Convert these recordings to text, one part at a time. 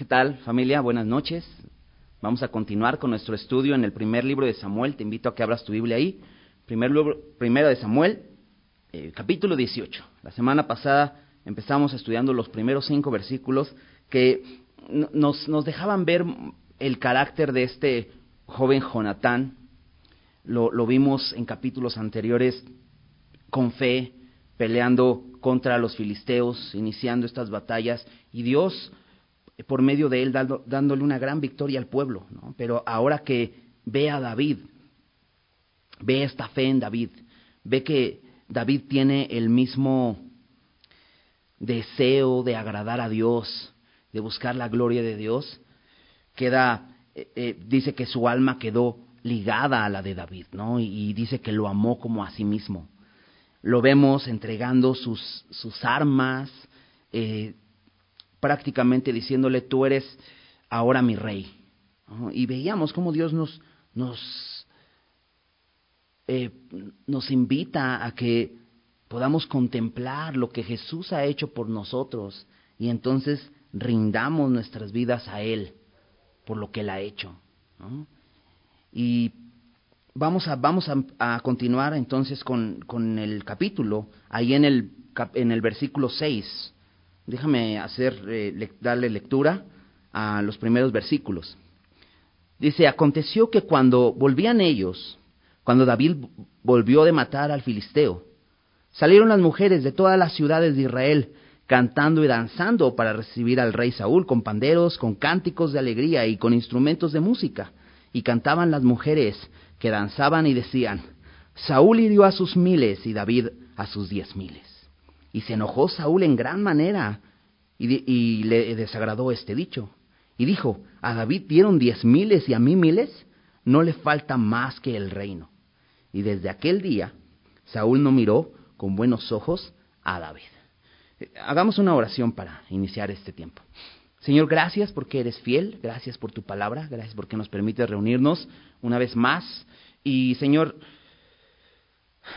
¿Qué tal familia? Buenas noches. Vamos a continuar con nuestro estudio en el primer libro de Samuel. Te invito a que abras tu Biblia ahí. Primer libro, primero de Samuel, eh, capítulo 18. La semana pasada empezamos estudiando los primeros cinco versículos que nos, nos dejaban ver el carácter de este joven Jonatán. Lo, lo vimos en capítulos anteriores con fe, peleando contra los filisteos, iniciando estas batallas, y Dios por medio de él dándole una gran victoria al pueblo. ¿no? Pero ahora que ve a David, ve esta fe en David, ve que David tiene el mismo deseo de agradar a Dios, de buscar la gloria de Dios, queda, eh, eh, dice que su alma quedó ligada a la de David, ¿no? Y, dice que lo amó como a sí mismo. Lo vemos entregando sus, sus armas, eh, prácticamente diciéndole, tú eres ahora mi rey. Y veíamos cómo Dios nos, nos, eh, nos invita a que podamos contemplar lo que Jesús ha hecho por nosotros y entonces rindamos nuestras vidas a Él por lo que Él ha hecho. Y vamos a, vamos a, a continuar entonces con, con, el capítulo, ahí en el, en el versículo 6. Déjame hacer, eh, darle lectura a los primeros versículos. Dice, aconteció que cuando volvían ellos, cuando David volvió de matar al filisteo, salieron las mujeres de todas las ciudades de Israel cantando y danzando para recibir al rey Saúl con panderos, con cánticos de alegría y con instrumentos de música. Y cantaban las mujeres que danzaban y decían, Saúl hirió a sus miles y David a sus diez miles. Y se enojó Saúl en gran manera y, le desagradó este dicho. Y dijo, a David dieron diez miles y a mí miles, no le falta más que el reino. Y desde aquel día, Saúl no miró con buenos ojos a David. Hagamos una oración para iniciar este tiempo. Señor, gracias porque eres fiel, gracias por tu palabra, gracias porque nos permite reunirnos una vez más. Y Señor,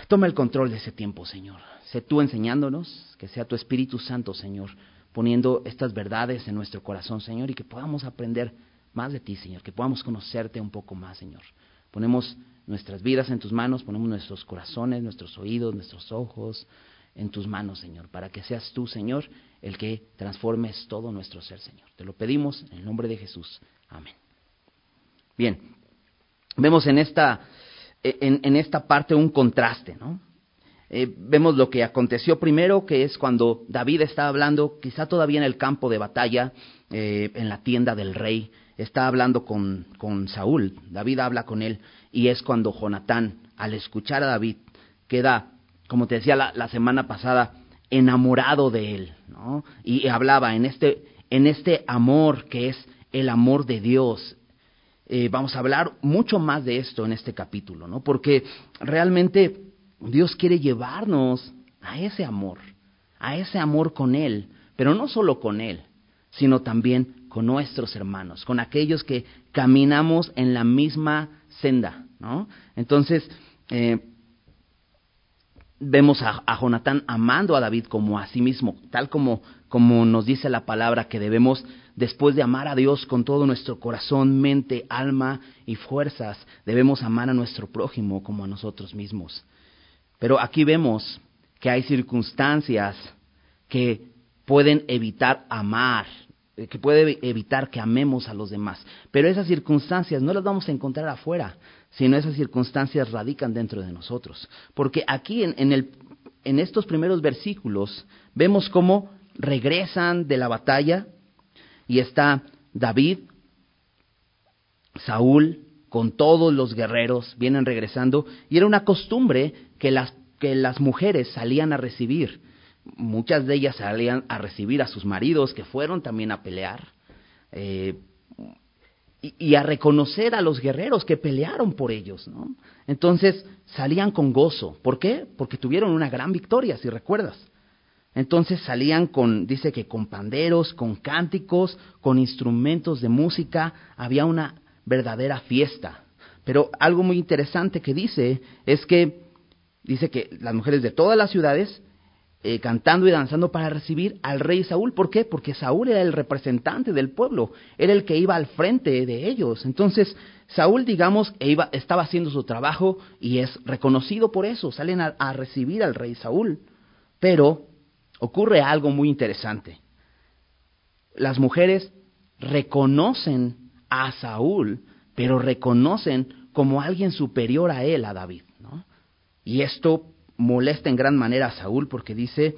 toma el control de ese tiempo, Señor. Sé tú enseñándonos, que sea tu Espíritu Santo, Señor, poniendo estas verdades en nuestro corazón, Señor, y que podamos aprender más de ti, Señor, que podamos conocerte un poco más, Señor. Ponemos nuestras vidas en tus manos, ponemos nuestros corazones, nuestros oídos, nuestros ojos en tus manos, Señor, para que seas tú, Señor, el que transformes todo nuestro ser, Señor. Te lo pedimos en el nombre de Jesús. Amén. Bien, vemos en esta, en, en esta parte un contraste, ¿no? Eh, vemos lo que aconteció primero, que es cuando David está hablando, quizá todavía en el campo de batalla, eh, en la tienda del rey, está hablando con, con Saúl, David habla con él, y es cuando Jonatán, al escuchar a David, queda, como te decía la, semana pasada, enamorado de él, ¿no? Y hablaba en este, en este amor que es el amor de Dios. Eh, vamos a hablar mucho más de esto en este capítulo, ¿no? Porque realmente Dios quiere llevarnos a ese amor, a ese amor con Él, pero no solo con Él, sino también con nuestros hermanos, con aquellos que caminamos en la misma senda, ¿no? Entonces, eh, vemos a, a, Jonatán amando a David como a sí mismo, tal como, como nos dice la palabra que debemos, después de amar a Dios con todo nuestro corazón, mente, alma y fuerzas, debemos amar a nuestro prójimo como a nosotros mismos. Pero aquí vemos que hay circunstancias que pueden evitar amar, eh, que puede evitar que amemos a los demás. Pero esas circunstancias no las vamos a encontrar afuera, sino esas circunstancias radican dentro de nosotros. Porque aquí en, el, en estos primeros versículos vemos cómo regresan de la batalla y está David, Saúl, con todos los guerreros, vienen regresando, y era una costumbre que las, que las mujeres salían a recibir. Muchas de ellas salían a recibir a sus maridos que fueron también a pelear. Eh, y, a reconocer a los guerreros que pelearon por ellos, ¿no? Entonces salían con gozo. ¿Por qué? Porque tuvieron una gran victoria, si recuerdas. Entonces salían con, dice que con panderos, con cánticos, con instrumentos de música, había una verdadera fiesta. Pero algo muy interesante que dice es que dice que las mujeres de todas las ciudades eh, cantando y danzando para recibir al rey Saúl. ¿Por qué? Porque Saúl era el representante del pueblo, era el que iba al frente de ellos. Entonces, Saúl, digamos, e iba, estaba haciendo su trabajo y es reconocido por eso. Salen a recibir al rey Saúl. Pero ocurre algo muy interesante. Las mujeres reconocen a Saúl, pero reconocen como alguien superior a él, a David. Y esto molesta en gran manera a Saúl porque dice,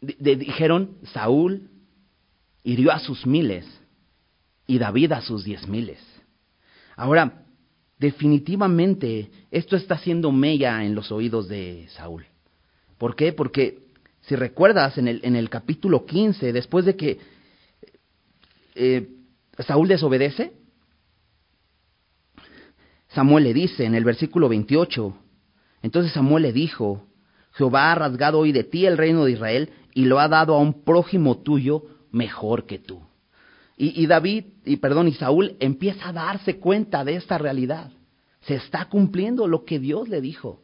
dijeron, Saúl hirió a sus miles y David a sus diez miles. Ahora, definitivamente esto está haciendo mella en los oídos de Saúl. ¿Por qué? Porque si recuerdas en el, en el capítulo 15, después de que eh, Saúl desobedece, Samuel le dice en el versículo 28, entonces Samuel le dijo, Jehová ha rasgado hoy de ti el reino de Israel y lo ha dado a un prójimo tuyo mejor que tú. Y, David, y perdón, y Saúl empieza a darse cuenta de esta realidad. Se está cumpliendo lo que Dios le dijo.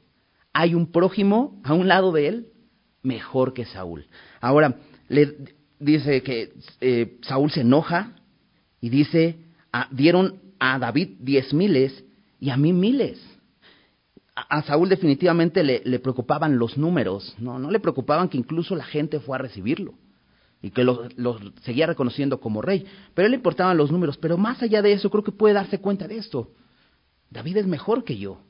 Hay un prójimo a un lado de él mejor que Saúl. Ahora, le dice que eh, Saúl se enoja y dice, ah, dieron a David diez miles y a mí miles. A, Saúl definitivamente le, preocupaban los números, ¿no? no le preocupaban que incluso la gente fue a recibirlo y que lo, seguía reconociendo como rey, pero le importaban los números, pero más allá de eso creo que puede darse cuenta de esto. David es mejor que yo.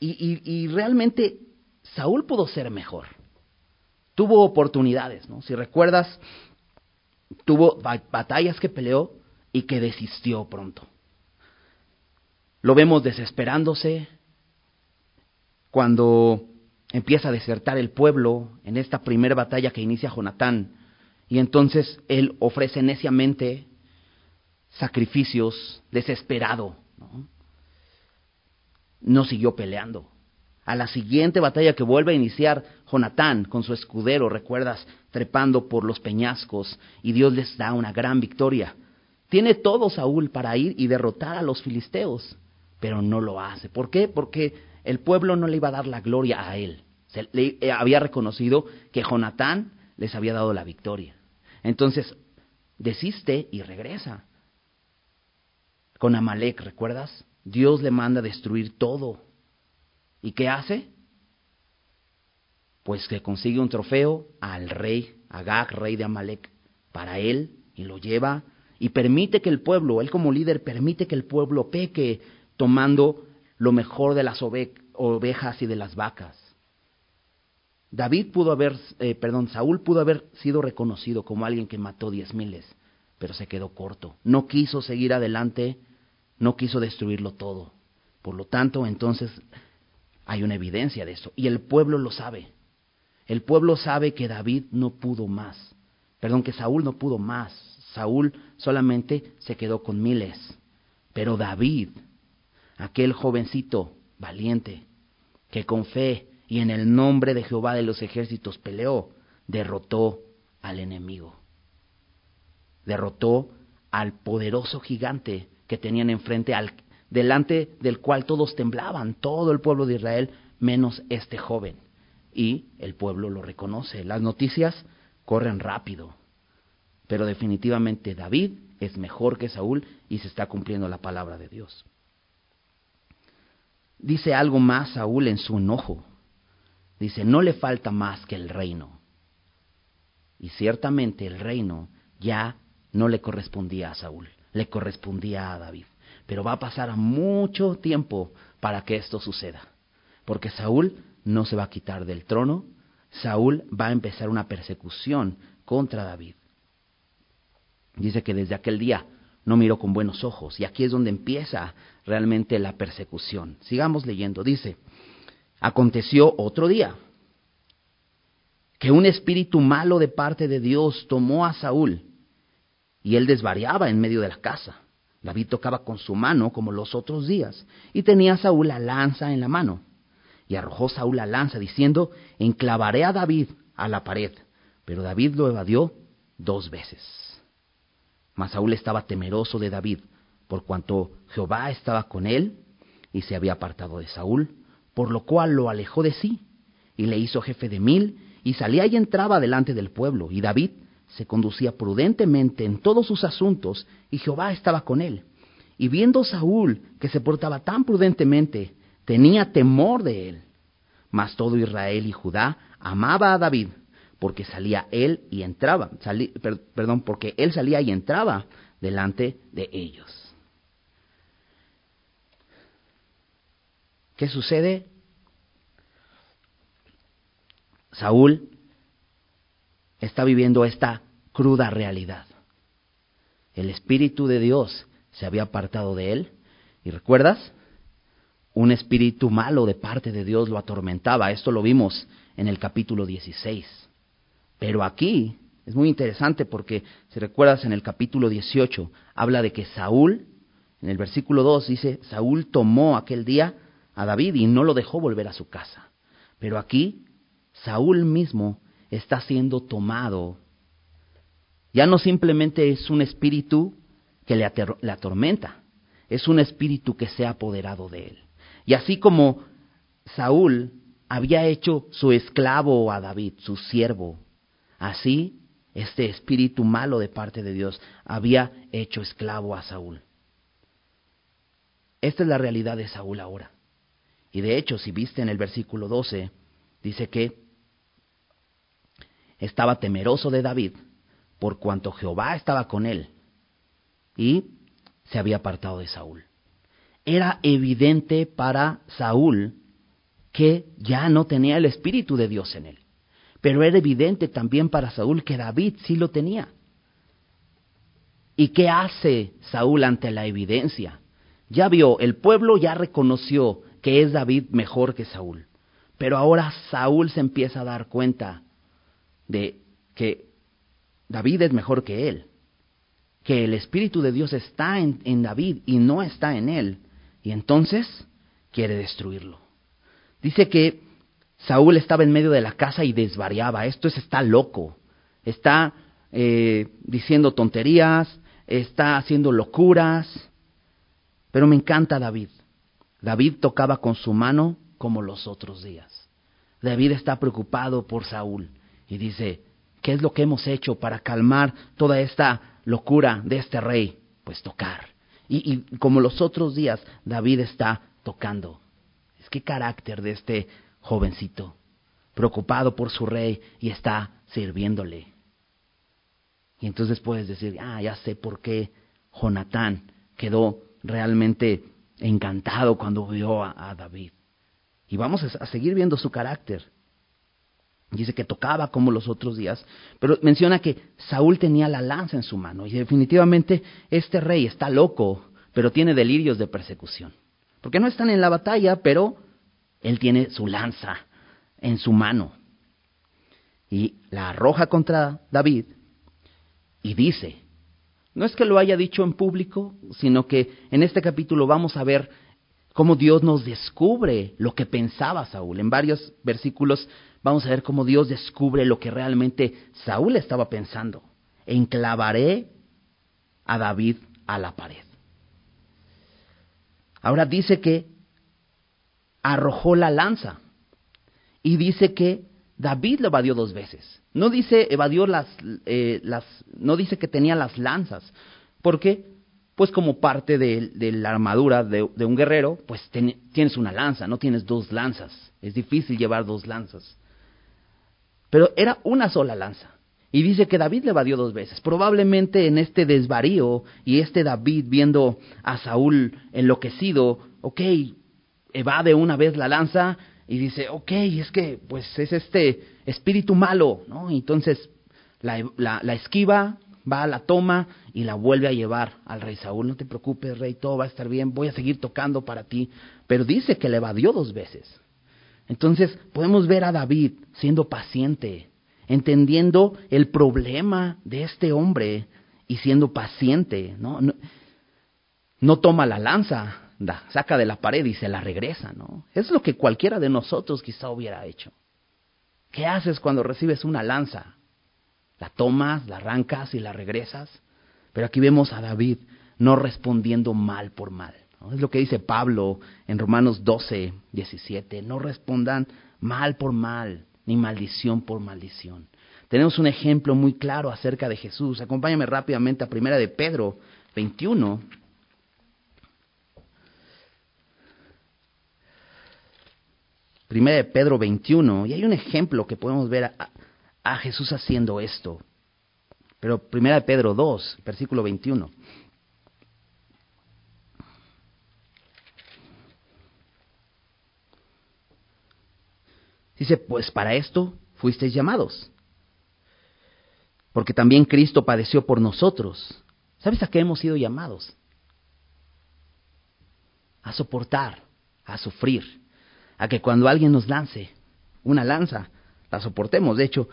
Y, y, y realmente Saúl pudo ser mejor tuvo oportunidades, ¿no? Si recuerdas, tuvo batallas que peleó y que desistió pronto. Lo vemos desesperándose cuando empieza a desertar el pueblo en esta primera batalla que inicia Jonatán. Y entonces él ofrece neciamente sacrificios, desesperado. ¿no? no siguió peleando. A la siguiente batalla que vuelve a iniciar Jonatán con su escudero, recuerdas, trepando por los peñascos, y Dios les da una gran victoria. Tiene todo Saúl para ir y derrotar a los filisteos, pero no lo hace. ¿Por qué? Porque el pueblo no le iba a dar la gloria a él. Se le eh, había reconocido que Jonatán les había dado la victoria. Entonces, desiste y regresa. Con Amalek, ¿recuerdas? Dios le manda destruir todo ¿Y qué hace? Pues que consigue un trofeo al rey, Agag, rey de Amalek, para él, y lo lleva, y permite que el pueblo, él como líder, permite que el pueblo peque, tomando lo mejor de las ovejas y de las vacas. David pudo haber, eh, perdón, Saúl pudo haber sido reconocido como alguien que mató diez miles, pero se quedó corto. No quiso seguir adelante, no quiso destruirlo todo. Por lo tanto, entonces hay una evidencia de eso. Y el pueblo lo sabe. El pueblo sabe que David no pudo más. Perdón, que Saúl no pudo más. Saúl solamente se quedó con miles. Pero David, aquel jovencito valiente, que con fe y en el nombre de Jehová de los ejércitos peleó, derrotó al enemigo. Derrotó al poderoso gigante que tenían enfrente, al delante del cual todos temblaban, todo el pueblo de Israel, menos este joven. Y el pueblo lo reconoce. Las noticias corren rápido. Pero definitivamente David es mejor que Saúl y se está cumpliendo la palabra de Dios. Dice algo más Saúl en su enojo. Dice, no le falta más que el reino. Y ciertamente el reino ya no le correspondía a Saúl, le correspondía a David. Pero va a pasar mucho tiempo para que esto suceda. Porque Saúl no se va a quitar del trono, Saúl va a empezar una persecución contra David. Dice que desde aquel día no miró con buenos ojos. Y aquí es donde empieza realmente la persecución. Sigamos leyendo. Dice, aconteció otro día que un espíritu malo de parte de Dios tomó a Saúl y él desvariaba en medio de la casa. David tocaba con su mano como los otros días, y tenía Saúl la lanza en la mano. Y arrojó Saúl la lanza, diciendo, enclavaré a David a la pared. Pero David lo evadió dos veces. Mas Saúl estaba temeroso de David, por cuanto Jehová estaba con él, y se había apartado de Saúl, por lo cual lo alejó de sí, y le hizo jefe de mil, y salía y entraba delante del pueblo, y David se conducía prudentemente en todos sus asuntos, y Jehová estaba con él. Y viendo Saúl que se portaba tan prudentemente, tenía temor de él. Mas todo Israel y Judá amaba a David, porque salía él y entraba, perdón, porque él salía y entraba delante de ellos. ¿Qué sucede? Saúl está viviendo esta cruda realidad. El Espíritu de Dios se había apartado de él. ¿Y recuerdas? Un espíritu malo de parte de Dios lo atormentaba. Esto lo vimos en el capítulo 16. Pero aquí es muy interesante porque, si recuerdas, en el capítulo 18 habla de que Saúl, en el versículo 2 dice, Saúl tomó aquel día a David y no lo dejó volver a su casa. Pero aquí, Saúl mismo está siendo tomado. Ya no simplemente es un espíritu que le, atormenta, es un espíritu que se ha apoderado de él. Y así como Saúl había hecho su esclavo a David, su siervo, así este espíritu malo de parte de Dios había hecho esclavo a Saúl. Esta es la realidad de Saúl ahora. Y de hecho, si viste en el versículo 12, dice que estaba temeroso de David por cuanto Jehová estaba con él y se había apartado de Saúl. Era evidente para Saúl que ya no tenía el Espíritu de Dios en él. Pero era evidente también para Saúl que David sí lo tenía. ¿Y qué hace Saúl ante la evidencia? Ya vio, el pueblo ya reconoció que es David mejor que Saúl. Pero ahora Saúl se empieza a dar cuenta de que David es mejor que él, que el Espíritu de Dios está en, en David y no está en él, y entonces quiere destruirlo. Dice que Saúl estaba en medio de la casa y desvariaba. Esto es, está loco. Está eh, diciendo tonterías, está haciendo locuras. Pero me encanta David. David tocaba con su mano como los otros días. David está preocupado por Saúl y dice, ¿qué es lo que hemos hecho para calmar toda esta locura de este rey? Pues tocar. Y, como los otros días, David está tocando. Es que carácter de este jovencito, preocupado por su rey y está sirviéndole. Y entonces puedes decir, ah, ya sé por qué Jonatán quedó realmente encantado cuando vio a, David. Y vamos a, seguir viendo su carácter. Dice que tocaba como los otros días, pero menciona que Saúl tenía la lanza en su mano. Y definitivamente este rey está loco, pero tiene delirios de persecución. Porque no están en la batalla, pero él tiene su lanza en su mano y la arroja contra David y dice, no es que lo haya dicho en público, sino que en este capítulo vamos a ver cómo Dios nos descubre lo que pensaba Saúl. En varios versículos vamos a ver cómo Dios descubre lo que realmente Saúl estaba pensando. Enclavaré a David a la pared. Ahora dice que arrojó la lanza. Y dice que David lo evadió dos veces. No dice evadió las, eh, no dice que tenía las lanzas, porque pues como parte de, la armadura de, un guerrero, pues tienes una lanza, no tienes dos lanzas. Es difícil llevar dos lanzas. Pero era una sola lanza. Y dice que David le evadió dos veces. Probablemente en este desvarío y este David viendo a Saúl enloquecido, ok, evade una vez la lanza y dice, ok, es que pues es este espíritu malo, ¿no? entonces la, esquiva, va a la toma y la vuelve a llevar al rey Saúl. No te preocupes, rey, todo va a estar bien, voy a seguir tocando para ti. Pero dice que le evadió dos veces. Entonces podemos ver a David siendo paciente, entendiendo el problema de este hombre y siendo paciente. No, no toma la lanza, saca de la pared y se la regresa, ¿no? Es lo que cualquiera de nosotros quizá hubiera hecho. ¿Qué haces cuando recibes una lanza? La tomas, la arrancas y la regresas. Pero aquí vemos a David no respondiendo mal por mal. Es lo que dice Pablo en Romanos 12, 17. No respondan mal por mal, ni maldición por maldición. Tenemos un ejemplo muy claro acerca de Jesús. Acompáñame rápidamente a Primera de Pedro 21. Primera de Pedro 21, y hay un ejemplo que podemos ver a, Jesús haciendo esto. Pero Primera de Pedro 2, versículo 21. Dice, pues para esto fuisteis llamados. Porque también Cristo padeció por nosotros. ¿Sabes a qué hemos sido llamados? A soportar, a sufrir, a que cuando alguien nos lance una lanza, la soportemos. De hecho,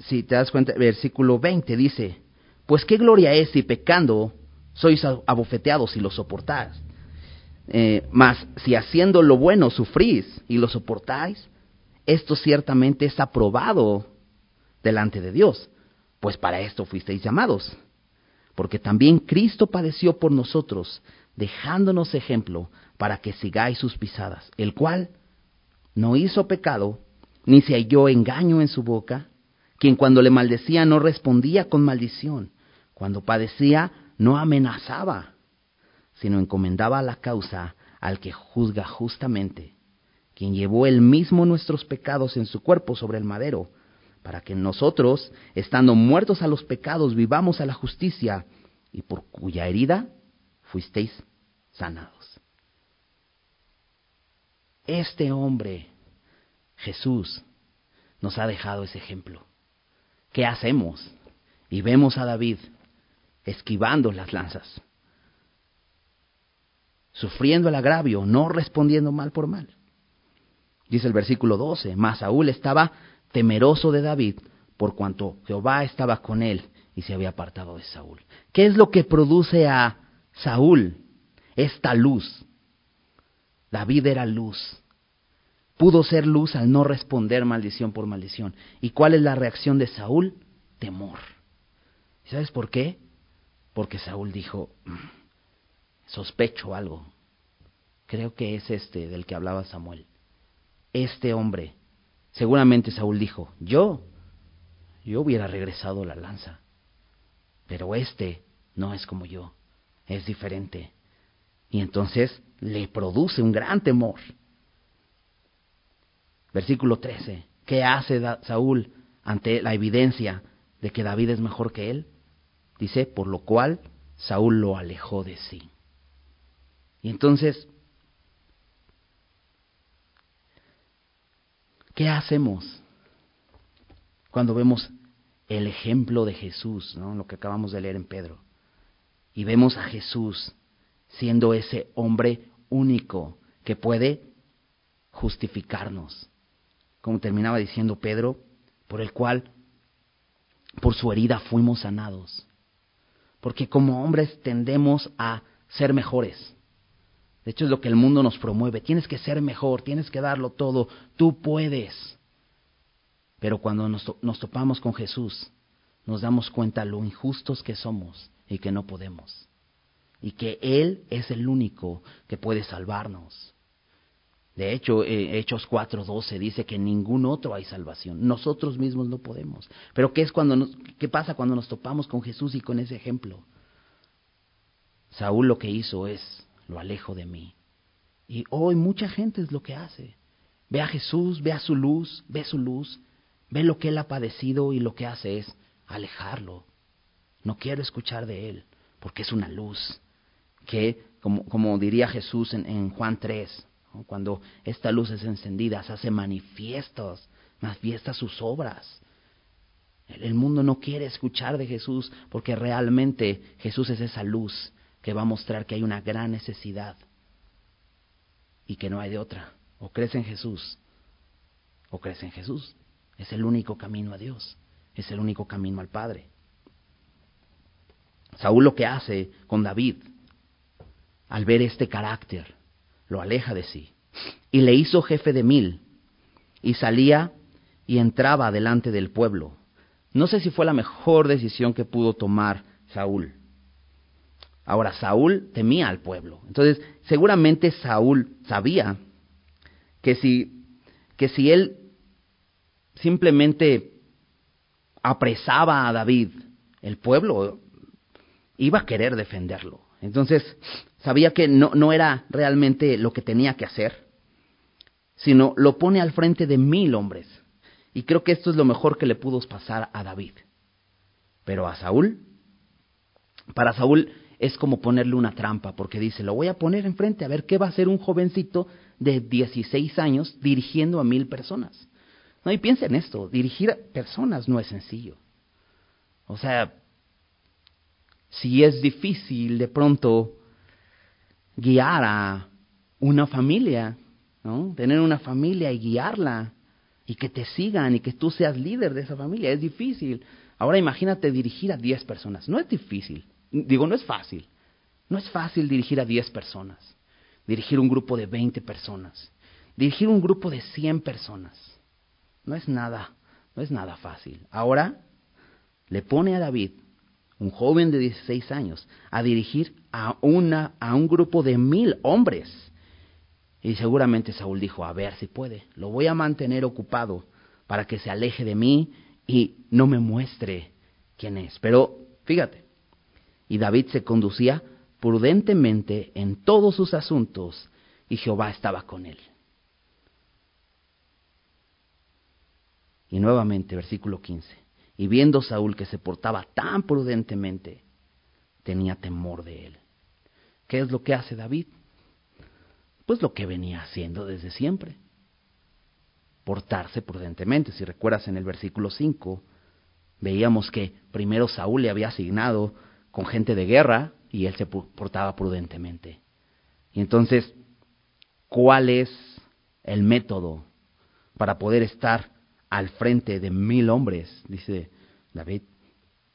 si te das cuenta, versículo 20 dice, pues qué gloria es si pecando sois abofeteados y lo soportáis. Eh, mas si haciendo lo bueno sufrís y lo soportáis, esto ciertamente es aprobado delante de Dios, pues para esto fuisteis llamados. Porque también Cristo padeció por nosotros, dejándonos ejemplo para que sigáis sus pisadas, el cual no hizo pecado, ni se halló engaño en su boca, quien cuando le maldecía no respondía con maldición, cuando padecía no amenazaba, sino encomendaba la causa al que juzga justamente, quien llevó él mismo nuestros pecados en su cuerpo sobre el madero, para que nosotros, estando muertos a los pecados, vivamos a la justicia, y por cuya herida fuisteis sanados. Este hombre, Jesús, nos ha dejado ese ejemplo. ¿Qué hacemos? Y vemos a David esquivando las lanzas, sufriendo el agravio, no respondiendo mal por mal. Dice el versículo 12, mas Saúl estaba temeroso de David por cuanto Jehová estaba con él y se había apartado de Saúl. ¿Qué es lo que produce a Saúl esta luz? David era luz. Pudo ser luz al no responder maldición por maldición. ¿Y cuál es la reacción de Saúl? Temor. ¿Sabes por qué? Porque Saúl dijo, mm, sospecho algo. Creo que es este del que hablaba Samuel. Este hombre. Seguramente Saúl dijo, yo, yo hubiera regresado la lanza. Pero este no es como yo, es diferente. Y entonces le produce un gran temor. Versículo 13. ¿Qué hace Saúl ante la evidencia de que David es mejor que él? Dice, por lo cual Saúl lo alejó de sí. Y entonces, ¿qué hacemos cuando vemos el ejemplo de Jesús, ¿no? lo que acabamos de leer en Pedro? Y vemos a Jesús siendo ese hombre único que puede justificarnos, como terminaba diciendo Pedro, por el cual, por su herida fuimos sanados. Porque como hombres tendemos a ser mejores. De hecho es lo que el mundo nos promueve. Tienes que ser mejor, tienes que darlo todo, tú puedes. Pero cuando nos, nos topamos con Jesús, nos damos cuenta lo injustos que somos y que no podemos. Y que Él es el único que puede salvarnos. De hecho, eh, Hechos 4:12 dice que en ningún otro hay salvación. Nosotros mismos no podemos. Pero ¿qué, es cuando ¿qué pasa cuando nos topamos con Jesús y con ese ejemplo? Saúl lo que hizo es, lo alejo de mí. Y hoy mucha gente es lo que hace. Ve a Jesús, ve a su luz, ve su luz, ve lo que él ha padecido y lo que hace es alejarlo. No quiero escuchar de él, porque es una luz que, como, como diría Jesús en, en Juan 3, cuando esta luz es encendida, se hace manifiestos, manifiesta sus obras. El mundo no quiere escuchar de Jesús porque realmente Jesús es esa luz que va a mostrar que hay una gran necesidad y que no hay de otra. O crees en Jesús o crees en Jesús. Es el único camino a Dios, es el único camino al Padre. Saúl lo que hace con David, al ver este carácter, lo aleja de sí. Y le hizo jefe de mil, y salía y entraba delante del pueblo. No sé si fue la mejor decisión que pudo tomar Saúl. Ahora, Saúl temía al pueblo. Entonces, seguramente Saúl sabía que si, que si él simplemente apresaba a David, el pueblo iba a querer defenderlo. Entonces, sabía que no, no era realmente lo que tenía que hacer, sino lo pone al frente de mil hombres. Y creo que esto es lo mejor que le pudo pasar a David. Pero a Saúl, para Saúl es como ponerle una trampa, porque dice, lo voy a poner enfrente a ver qué va a hacer un jovencito de 16 años dirigiendo a mil personas. No, y piensa en esto, dirigir personas no es sencillo. O sea, si es difícil de pronto guiar a una familia, ¿no? Tener una familia y guiarla y que te sigan y que tú seas líder de esa familia, es difícil. Ahora imagínate dirigir a 10 personas, no es difícil, digo, no es fácil. No es fácil dirigir a 10 personas, dirigir un grupo de 20 personas, dirigir un grupo de 100 personas. No es nada, no es nada fácil. Ahora le pone a David un joven de 16 años, a dirigir a, una, a un grupo de mil hombres. Y seguramente Saúl dijo, a ver si puede, lo voy a mantener ocupado para que se aleje de mí y no me muestre quién es. Pero fíjate, y David se conducía prudentemente en todos sus asuntos y Jehová estaba con él. Y nuevamente, versículo 15. Y viendo Saúl que se portaba tan prudentemente, tenía temor de él. ¿Qué es lo que hace David? Pues lo que venía haciendo desde siempre. Portarse prudentemente. Si recuerdas en el versículo 5, veíamos que primero Saúl le había asignado con gente de guerra y él se portaba prudentemente. Y entonces, ¿cuál es el método para poder estar al frente de mil hombres, dice David,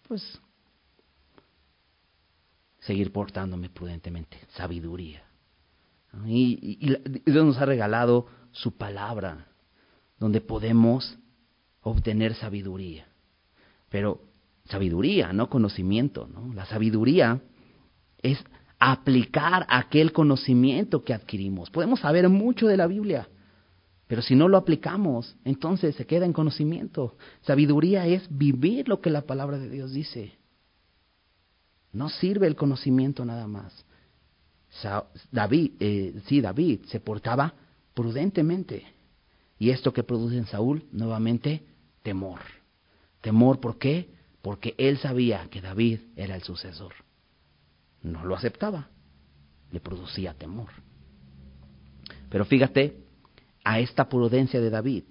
pues seguir portándome prudentemente, sabiduría. Y, Dios nos ha regalado su palabra, donde podemos obtener sabiduría. Pero sabiduría, no conocimiento, ¿no? La sabiduría es aplicar aquel conocimiento que adquirimos. Podemos saber mucho de la Biblia, pero si no lo aplicamos, entonces se queda en conocimiento. Sabiduría es vivir lo que la palabra de Dios dice. No sirve el conocimiento nada más. David, eh, sí, David se portaba prudentemente. Y esto que produce en Saúl, nuevamente, temor. Temor, ¿por qué? Porque él sabía que David era el sucesor. No lo aceptaba, le producía temor. Pero fíjate a esta prudencia de David?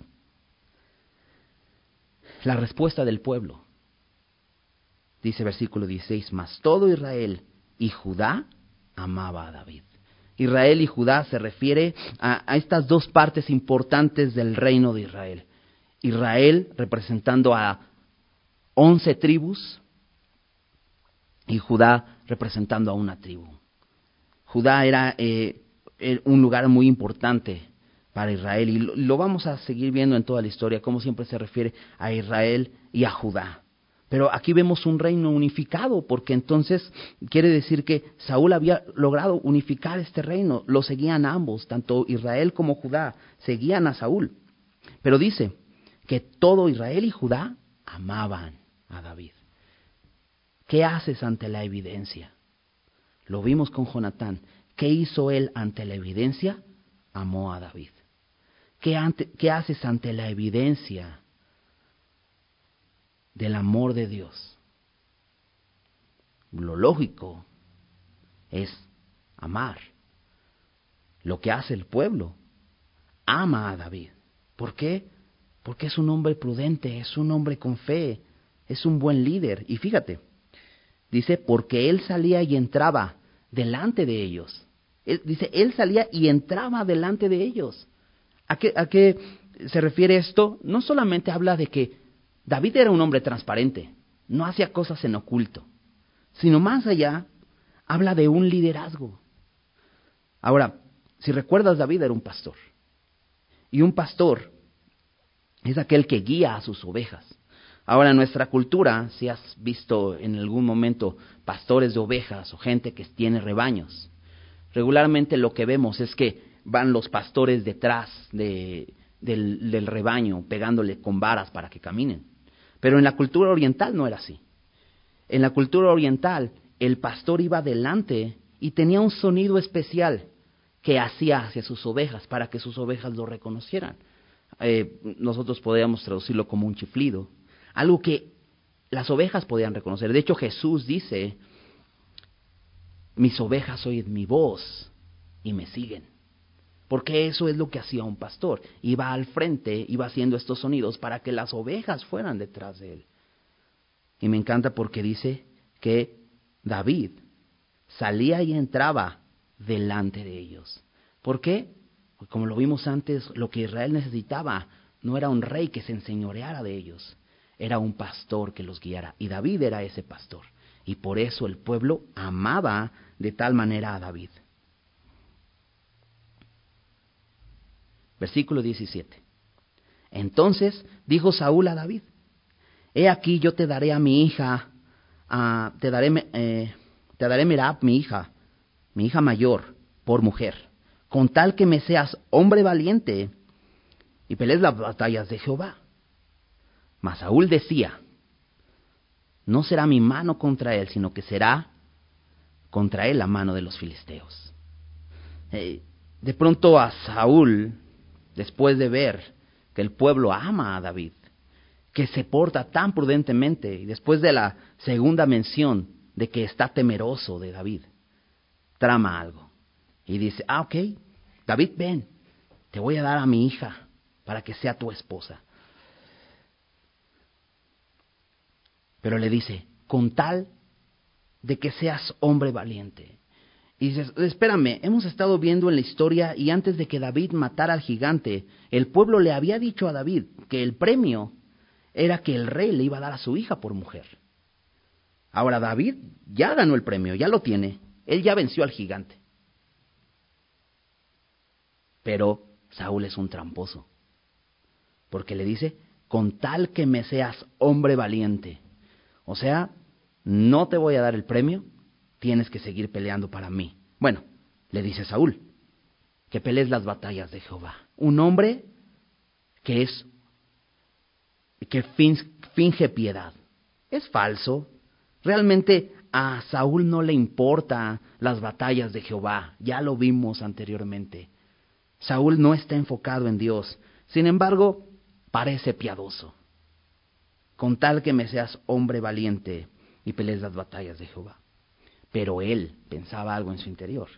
La respuesta del pueblo. Dice versículo 16, mas todo Israel y Judá amaba a David. Israel y Judá se refiere a, estas dos partes importantes del reino de Israel. Israel representando a once tribus y Judá representando a una tribu. Judá era eh, un lugar muy importante para Israel. Y lo, vamos a seguir viendo en toda la historia, como siempre se refiere a Israel y a Judá. Pero aquí vemos un reino unificado, porque entonces quiere decir que Saúl había logrado unificar este reino. Lo seguían ambos, tanto Israel como Judá, seguían a Saúl. Pero dice que todo Israel y Judá amaban a David. ¿Qué haces ante la evidencia? Lo vimos con Jonatán. ¿Qué hizo él ante la evidencia? Amó a David. ¿Qué, haces ante la evidencia del amor de Dios? Lo lógico es amar. Lo que hace el pueblo, ama a David. ¿Por qué? Porque es un hombre prudente, es un hombre con fe, es un buen líder. Y fíjate, dice, porque él salía y entraba delante de ellos. dice, él salía y entraba delante de ellos. ¿A qué, se refiere esto? No solamente habla de que David era un hombre transparente, no hacía cosas en oculto, sino más allá, habla de un liderazgo. Ahora, si recuerdas, David era un pastor. Y un pastor es aquel que guía a sus ovejas. Ahora, en nuestra cultura, si has visto en algún momento pastores de ovejas o gente que tiene rebaños, regularmente lo que vemos es que van los pastores detrás de, del, rebaño, pegándole con varas para que caminen. Pero en la cultura oriental no era así. En la cultura oriental, el pastor iba delante y tenía un sonido especial que hacía hacia sus ovejas para que sus ovejas lo reconocieran. Eh, nosotros podríamos traducirlo como un chiflido, algo que las ovejas podían reconocer. De hecho, Jesús dice, mis ovejas oyen mi voz y me siguen. Porque eso es lo que hacía un pastor. Iba al frente, iba haciendo estos sonidos para que las ovejas fueran detrás de él. Y me encanta porque dice que David salía y entraba delante de ellos. ¿Por qué? Porque como lo vimos antes, lo que Israel necesitaba no era un rey que se enseñoreara de ellos, era un pastor que los guiara. Y David era ese pastor. Y por eso el pueblo amaba de tal manera a David. Versículo 17. Entonces dijo Saúl a David, He aquí yo te daré a mi hija, te daré, eh, te daré Merab, mi hija, mi hija mayor, por mujer, con tal que me seas hombre valiente y pelees las batallas de Jehová. Mas Saúl decía, no será mi mano contra él, sino que será contra él la mano de los filisteos. Eh, de pronto a Saúl, después de ver que el pueblo ama a David, que se porta tan prudentemente, y después de la segunda mención de que está temeroso de David, trama algo. Y dice, ah, ok, David, ven, te voy a dar a mi hija para que sea tu esposa. Pero le dice, con tal de que seas hombre valiente. Y dices, espérame, hemos estado viendo en la historia y antes de que David matara al gigante, el pueblo le había dicho a David que el premio era que el rey le iba a dar a su hija por mujer. Ahora David ya ganó el premio, ya lo tiene, él ya venció al gigante. Pero Saúl es un tramposo, porque le dice, con tal que me seas hombre valiente, o sea, no te voy a dar el premio, tienes que seguir peleando para mí. Bueno, le dice Saúl, que pelees las batallas de Jehová. Un hombre que es que finge piedad. Es falso. Realmente a Saúl no le importa las batallas de Jehová, ya lo vimos anteriormente. Saúl no está enfocado en Dios, sin embargo, parece piadoso con tal que me seas hombre valiente y pelees las batallas de Jehová. Pero él pensaba algo en su interior.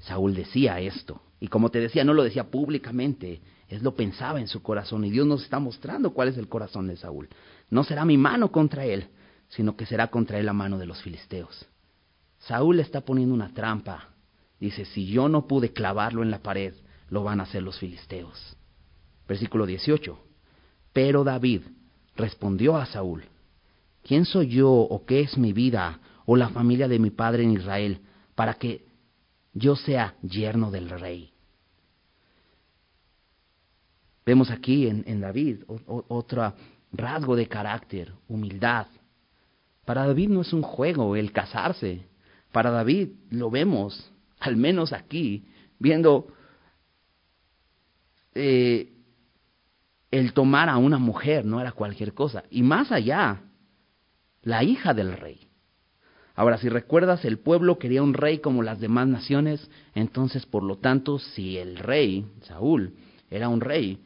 Saúl decía esto, y como te decía, no lo decía públicamente, él lo pensaba en su corazón, y Dios nos está mostrando cuál es el corazón de Saúl. No será mi mano contra él, sino que será contra él la mano de los filisteos. Saúl le está poniendo una trampa. Dice, si yo no pude clavarlo en la pared, lo van a hacer los filisteos. Versículo 18. Pero David respondió a Saúl, ¿quién soy yo o qué es mi vida o la familia de mi padre en Israel para que yo sea yerno del rey? Vemos aquí en, David otro rasgo de carácter, humildad. Para David no es un juego el casarse. Para David lo vemos, al menos aquí, viendo eh, el tomar a una mujer no era cualquier cosa. Y más allá, la hija del rey. Ahora, si recuerdas, el pueblo quería un rey como las demás naciones, entonces, por lo tanto, si el rey, Saúl, era un rey,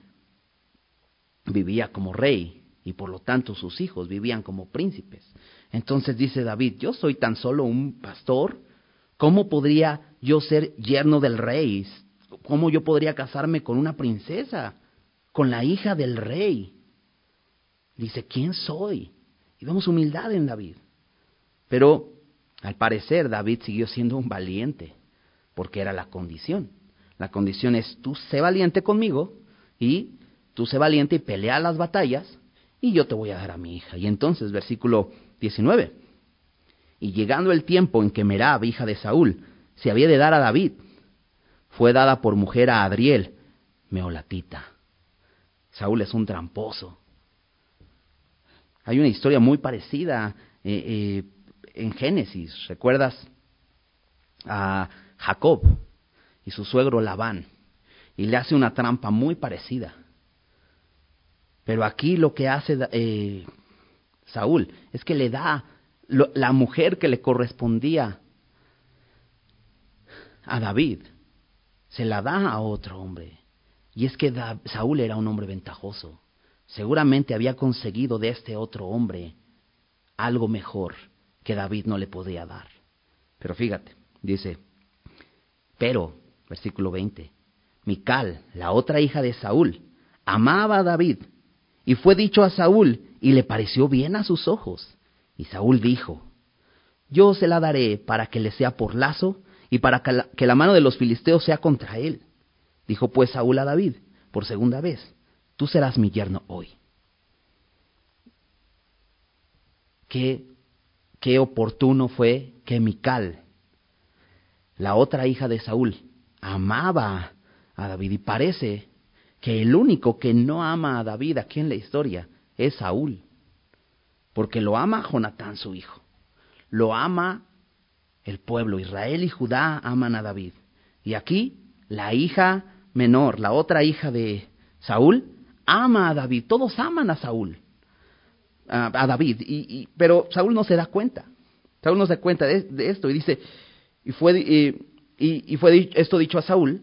vivía como rey, y por lo tanto sus hijos vivían como príncipes. Entonces dice David, yo soy tan solo un pastor, ¿cómo podría yo ser yerno del rey? ¿Cómo yo podría casarme con una princesa? con la hija del rey. Dice, ¿quién soy? Y vemos humildad en David. Pero al parecer David siguió siendo un valiente, porque era la condición. La condición es, tú sé valiente conmigo y tú sé valiente y pelea las batallas y yo te voy a dar a mi hija. Y entonces, versículo 19. Y llegando el tiempo en que Merab, hija de Saúl, se había de dar a David, fue dada por mujer a Adriel, meolatita. Saúl es un tramposo. Hay una historia muy parecida eh, eh, en Génesis. ¿Recuerdas a Jacob y su suegro Labán? y le hace una trampa muy parecida. Pero aquí lo que hace eh, Saúl es que le da la mujer que le correspondía a David, se la da a otro hombre. Y es que Saúl era un hombre ventajoso. Seguramente había conseguido de este otro hombre algo mejor que David no le podía dar. Pero fíjate, dice, pero, versículo 20, Mical, la otra hija de Saúl, amaba a David, y fue dicho a Saúl, y le pareció bien a sus ojos. Y Saúl dijo, yo se la daré para que le sea por lazo, y para que la, mano de los filisteos sea contra él. Dijo pues Saúl a David, por segunda vez, tú serás mi yerno hoy. Qué, qué oportuno fue que Mical, la otra hija de Saúl, amaba a David. Y parece que el único que no ama a David aquí en la historia es Saúl, porque lo ama Jonatán su hijo, lo ama el pueblo, Israel y Judá aman a David. Y aquí la hija menor, la otra hija de Saúl, ama a David, todos aman a Saúl, a, David, y, pero Saúl no se da cuenta, Saúl no se da cuenta de, esto y dice, y fue, y, y, fue esto dicho a Saúl,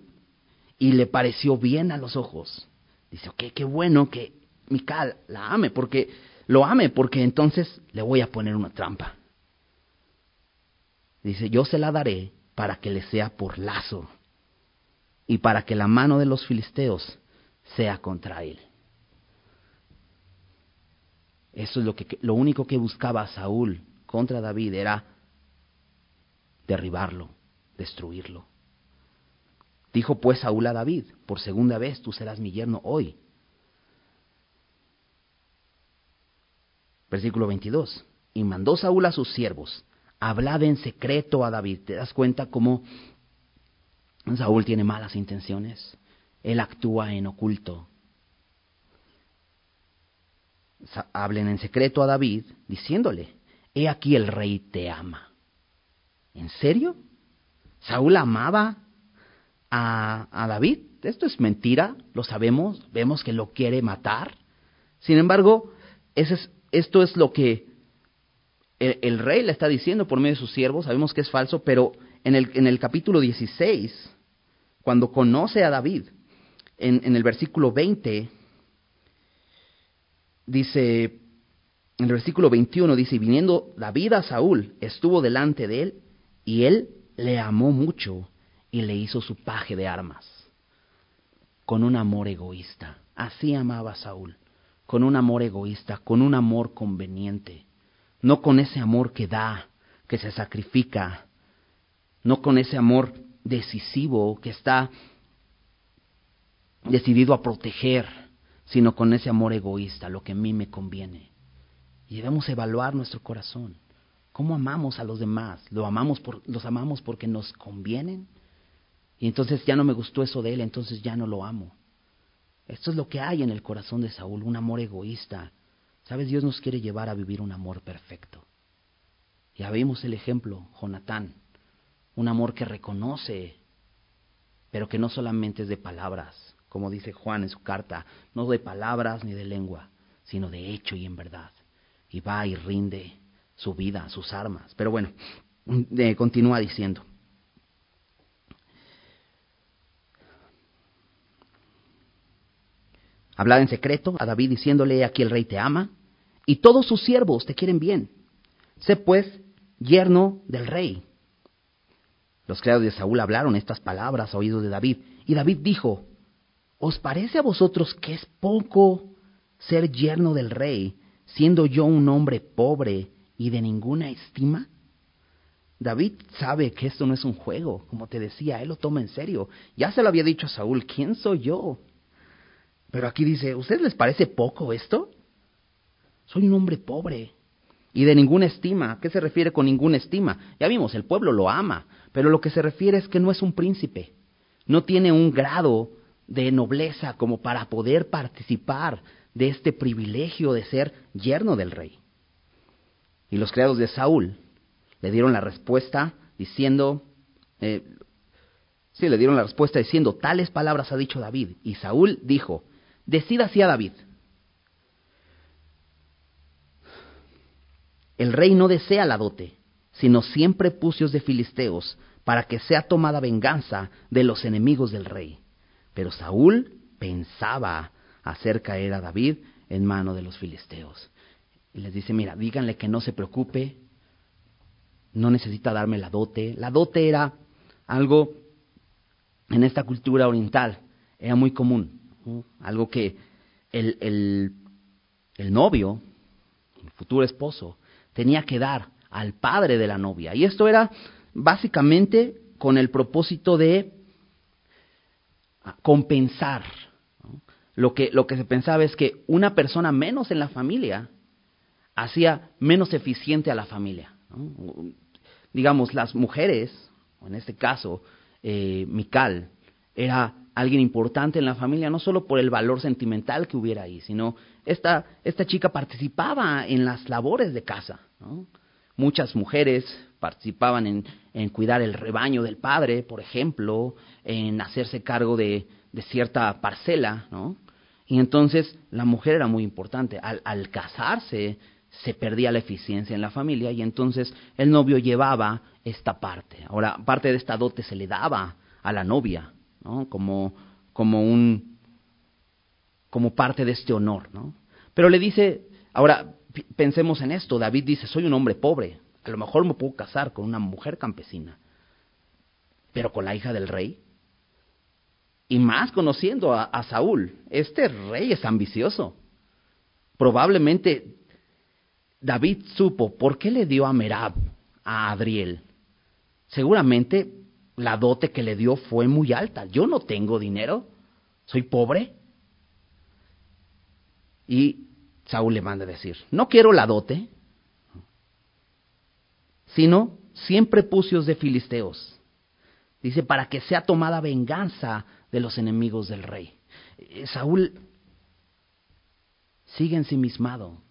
y le pareció bien a los ojos. Dice, ok, qué bueno que Mical la ame, porque lo ame, porque entonces le voy a poner una trampa. Dice, yo se la daré para que le sea por lazo y para que la mano de los filisteos sea contra él. Eso es lo, que, lo único que buscaba Saúl contra David era derribarlo, destruirlo. Dijo pues Saúl a David, por segunda vez tú serás mi yerno hoy. Versículo 22. Y mandó Saúl a sus siervos, hablad en secreto a David. ¿Te das cuenta cómo Saúl tiene malas intenciones. Él actúa en oculto. Hablen en secreto a David diciéndole, he aquí el rey te ama. ¿En serio? ¿Saúl amaba a, a David? Esto es mentira, lo sabemos, vemos que lo quiere matar. Sin embargo, es, esto es lo que el, el, rey le está diciendo por medio de sus siervos, sabemos que es falso, pero en el, en el capítulo 16, cuando conoce a David, en, el versículo 20, dice, en el versículo 21 dice, viniendo David a Saúl, estuvo delante de él, y él le amó mucho y le hizo su paje de armas, con un amor egoísta. Así amaba a Saúl, con un amor egoísta, con un amor conveniente, no con ese amor que da, que se sacrifica, no con ese amor decisivo que está decidido a proteger, sino con ese amor egoísta, lo que a mí me conviene. Y debemos evaluar nuestro corazón. ¿Cómo amamos a los demás? ¿Lo amamos por, ¿Los amamos porque nos convienen? Y entonces ya no me gustó eso de él, entonces ya no lo amo. Esto es lo que hay en el corazón de Saúl, un amor egoísta. ¿Sabes? Dios nos quiere llevar a vivir un amor perfecto. Ya vimos el ejemplo, Jonatán un amor que reconoce, pero que no solamente es de palabras, como dice Juan en su carta, no de palabras ni de lengua, sino de hecho y en verdad. Y va y rinde su vida, sus armas. Pero bueno, continúa diciendo. Hablaba en secreto a David diciéndole, aquí el rey te ama, y todos sus siervos te quieren bien. Sé pues yerno del rey. Los criados de Saúl hablaron estas palabras a oídos de David, y David dijo, ¿Os parece a vosotros que es poco ser yerno del rey, siendo yo un hombre pobre y de ninguna estima? David sabe que esto no es un juego, como te decía, él lo toma en serio. Ya se lo había dicho a Saúl, ¿quién soy yo? Pero aquí dice, ¿ustedes les parece poco esto? Soy un hombre pobre y de ninguna estima. ¿Qué se refiere con ninguna estima? Ya vimos, el pueblo lo ama, pero lo que se refiere es que no es un príncipe, no tiene un grado de nobleza como para poder participar de este privilegio de ser yerno del rey. Y los criados de Saúl le dieron la respuesta diciendo, eh, Sí, le dieron la respuesta diciendo, tales palabras ha dicho David. Y Saúl dijo, decida así a David. El rey no desea la dote, sino siempre pucios de filisteos, para que sea tomada venganza de los enemigos del rey. Pero Saúl pensaba hacer caer a David en mano de los filisteos. Y les dice, mira, díganle que no se preocupe, no necesita darme la dote. La dote era algo en esta cultura oriental, era muy común, algo que el, el, el novio, el futuro esposo, tenía que dar al padre de la novia. Y esto era básicamente con el propósito de compensar. Lo, que, lo que se pensaba es que una persona menos en la familia hacía menos eficiente a la familia. Digamos, las mujeres, en este caso, eh, Mical, era alguien importante en la familia, no solo por el valor sentimental que hubiera ahí, sino esta, esta chica participaba en las labores de casa. Muchas mujeres participaban en, en, cuidar el rebaño del padre, por ejemplo, en hacerse cargo de, cierta parcela, ¿no? Y entonces la mujer era muy importante. Al, al casarse se perdía la eficiencia en la familia y entonces el novio llevaba esta parte. Ahora, parte de esta dote se le daba a la novia, ¿no? Como, como un, como parte de este honor, ¿no? Pero le dice, ahora, pensemos en esto, David dice, soy un hombre pobre, a lo mejor me puedo casar con una mujer campesina, pero con la hija del rey. Y más conociendo a, a Saúl, este rey es ambicioso. Probablemente David supo por qué le dio a Merab, a Adriel. Seguramente la dote que le dio fue muy alta. Yo no tengo dinero, soy pobre. Y Saúl le manda a decir, no quiero la dote, sino siempre pucios de filisteos. Dice, para que sea tomada venganza de los enemigos del rey. Eh, Saúl sigue ensimismado,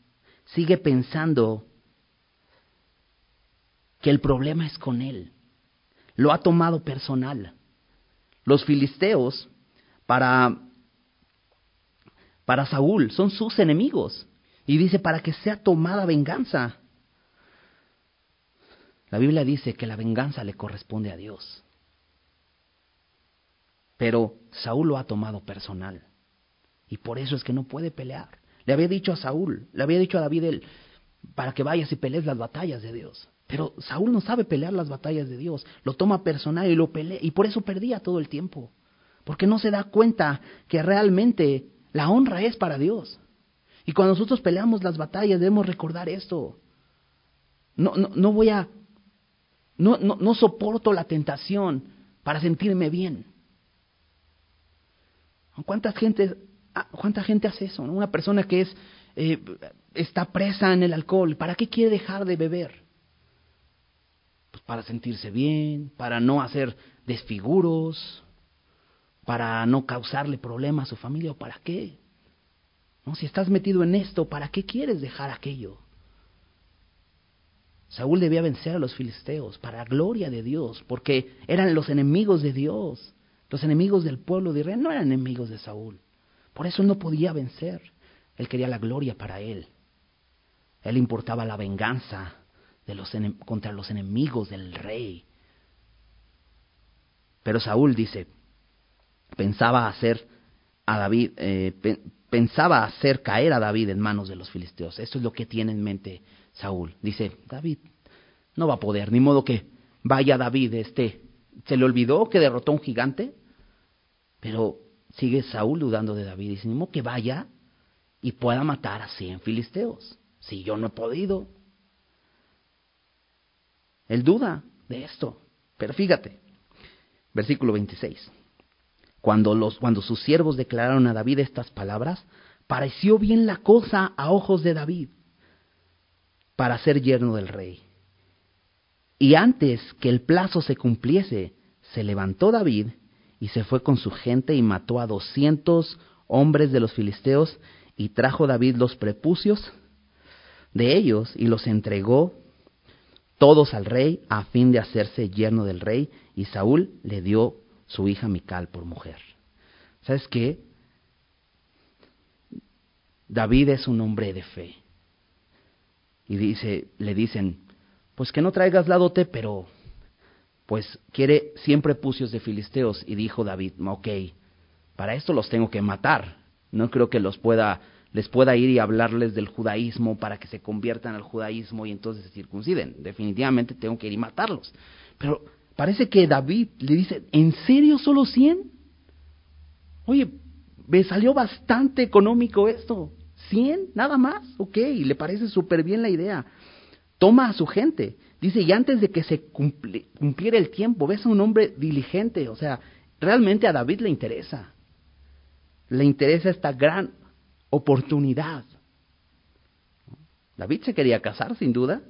sigue pensando que el problema es con él. Lo ha tomado personal. Los filisteos, para, para Saúl, son sus enemigos. Y dice, para que sea tomada venganza. La Biblia dice que la venganza le corresponde a Dios. Pero Saúl lo ha tomado personal. Y por eso es que no puede pelear. Le había dicho a Saúl, le había dicho a David él, para que vayas y pelees las batallas de Dios. Pero Saúl no sabe pelear las batallas de Dios, lo toma personal y lo pelea, y por eso perdía todo el tiempo. Porque no se da cuenta que realmente la honra es para Dios. Y cuando nosotros peleamos las batallas debemos recordar esto. No, no, no voy a, no, no, no soporto la tentación para sentirme bien. ¿Cuánta gente, ah, cuánta gente hace eso? Una persona que es, eh, está presa en el alcohol, ¿para qué quiere dejar de beber? Pues para sentirse bien, para no hacer desfiguros, para no causarle problemas a su familia, ¿o para qué? Si estás metido en esto, ¿para qué quieres dejar aquello? Saúl debía vencer a los filisteos para la gloria de Dios, porque eran los enemigos de Dios. Los enemigos del pueblo de Israel no eran enemigos de Saúl. Por eso no podía vencer. Él quería la gloria para él. Él importaba la venganza contra los enemigos del rey. Pero Saúl dice, pensaba hacer a David, eh, pensaba hacer caer a David en manos de los filisteos. Esto es lo que tiene en mente Saúl. Dice, David no va a poder, ni modo que vaya David, este, se le olvidó que derrotó a un gigante, pero sigue Saúl dudando de David. Dice, ni modo que vaya y pueda matar a cien filisteos. Si yo no he podido. Él duda de esto. Pero fíjate, versículo 26. Cuando, los, cuando sus siervos declararon a David estas palabras, pareció bien la cosa a ojos de David para ser yerno del rey. Y antes que el plazo se cumpliese, se levantó David y se fue con su gente y mató a doscientos hombres de los filisteos y trajo David los prepucios de ellos y los entregó todos al rey a fin de hacerse yerno del rey y Saúl le dio su hija Mical por mujer. ¿Sabes qué? David es un hombre de fe. Y dice, le dicen, pues que no traigas la dote, pero pues quiere siempre pucios de filisteos. Y dijo David, ok, para esto los tengo que matar. No creo que los pueda, les pueda ir y hablarles del judaísmo para que se conviertan al judaísmo y entonces se circunciden. Definitivamente tengo que ir y matarlos. Pero parece que David le dice, ¿en serio solo 100? Oye, me salió bastante económico esto. ¿100? Nada más. Ok, le parece súper bien la idea. Toma a su gente. Dice, y antes de que se cumpliera el tiempo, ves a un hombre diligente. O sea, realmente a David le interesa le interesa esta gran oportunidad. David se quería casar, sin duda.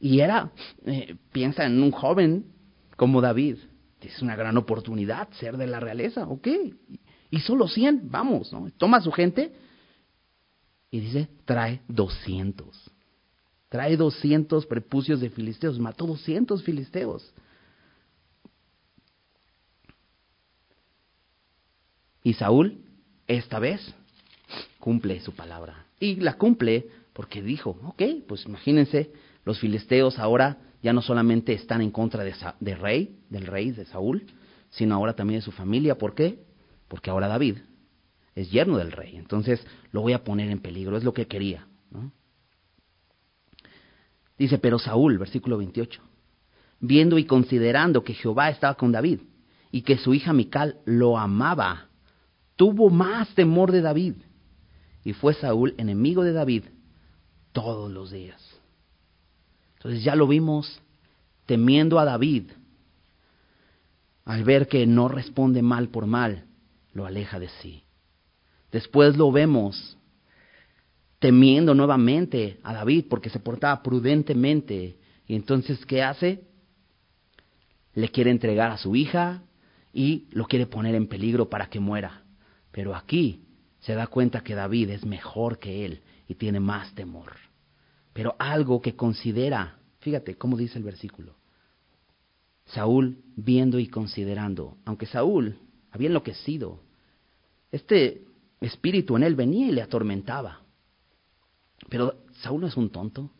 Y era, eh, piensa en un joven como David. Es una gran oportunidad ser de la realeza, ok. Y solo 100, vamos, ¿no? Toma su gente y dice, trae 200. Trae 200 prepucios de filisteos, mató 200 filisteos. Y Saúl, esta vez, cumple su palabra. Y la cumple porque dijo, ok, pues imagínense, los filisteos ahora ya no solamente están en contra de, rey, del rey de Saúl, sino ahora también de su familia. ¿Por qué? Porque ahora David es yerno del rey. Entonces lo voy a poner en peligro, es lo que quería. Dice, pero Saúl, versículo 28, viendo y considerando que Jehová estaba con David y que su hija Mical lo amaba, tuvo más temor de David y fue Saúl enemigo de David todos los días. Entonces ya lo vimos temiendo a David. Al ver que no responde mal por mal, lo aleja de sí. Después lo vemos temiendo nuevamente a David porque se portaba prudentemente. Y entonces, ¿qué hace? Le quiere entregar a su hija y lo quiere poner en peligro para que muera. Pero aquí se da cuenta que David es mejor que él y tiene más temor. Pero algo que considera, fíjate cómo dice el versículo. Saúl viendo y considerando, aunque Saúl había enloquecido, este espíritu en él venía y le atormentaba. Pero Saúl no es un tonto.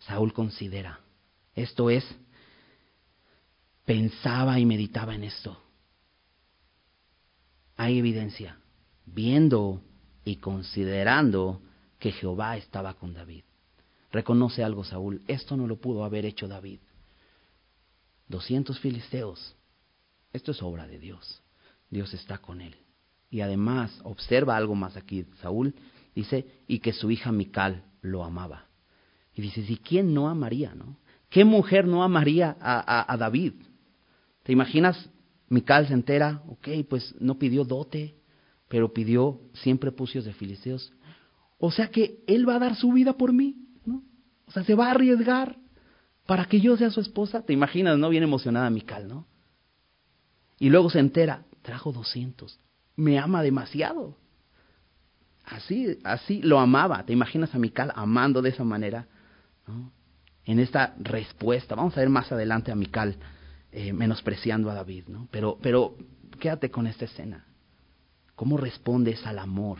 Saúl considera. Esto es, pensaba y meditaba en esto hay evidencia, viendo y considerando que Jehová estaba con David. Reconoce algo Saúl, esto no lo pudo haber hecho David. 200 filisteos, esto es obra de Dios, Dios está con él. Y además observa algo más aquí, Saúl dice, y que su hija Mical lo amaba. Y dice, ¿y quién no amaría, no? ¿Qué mujer no amaría a, a David? ¿Te imaginas Mical se entera, ok, pues no pidió dote, pero pidió siempre pucios de filisteos. O sea que él va a dar su vida por mí, ¿no? O sea, se va a arriesgar para que yo sea su esposa. ¿Te imaginas, no? Bien emocionada Mical, ¿no? Y luego se entera, trajo 200. Me ama demasiado. Así, así lo amaba. ¿Te imaginas a Mical amando de esa manera? ¿no? En esta respuesta. Vamos a ver más adelante a Mical eh, menospreciando a David, ¿no? Pero, pero quédate con esta escena. ¿Cómo respondes al amor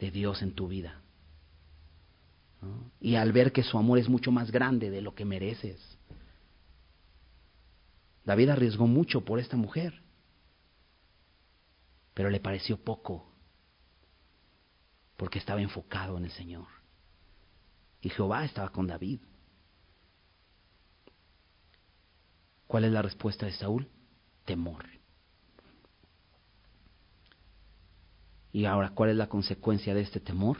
de Dios en tu vida? Y al ver que su amor es mucho más grande de lo que mereces. David arriesgó mucho por esta mujer, pero le pareció poco, porque estaba enfocado en el Señor. Y Jehová estaba con David. ¿Cuál es la respuesta de Saúl? Temor. Y ahora, ¿cuál es la consecuencia de este temor?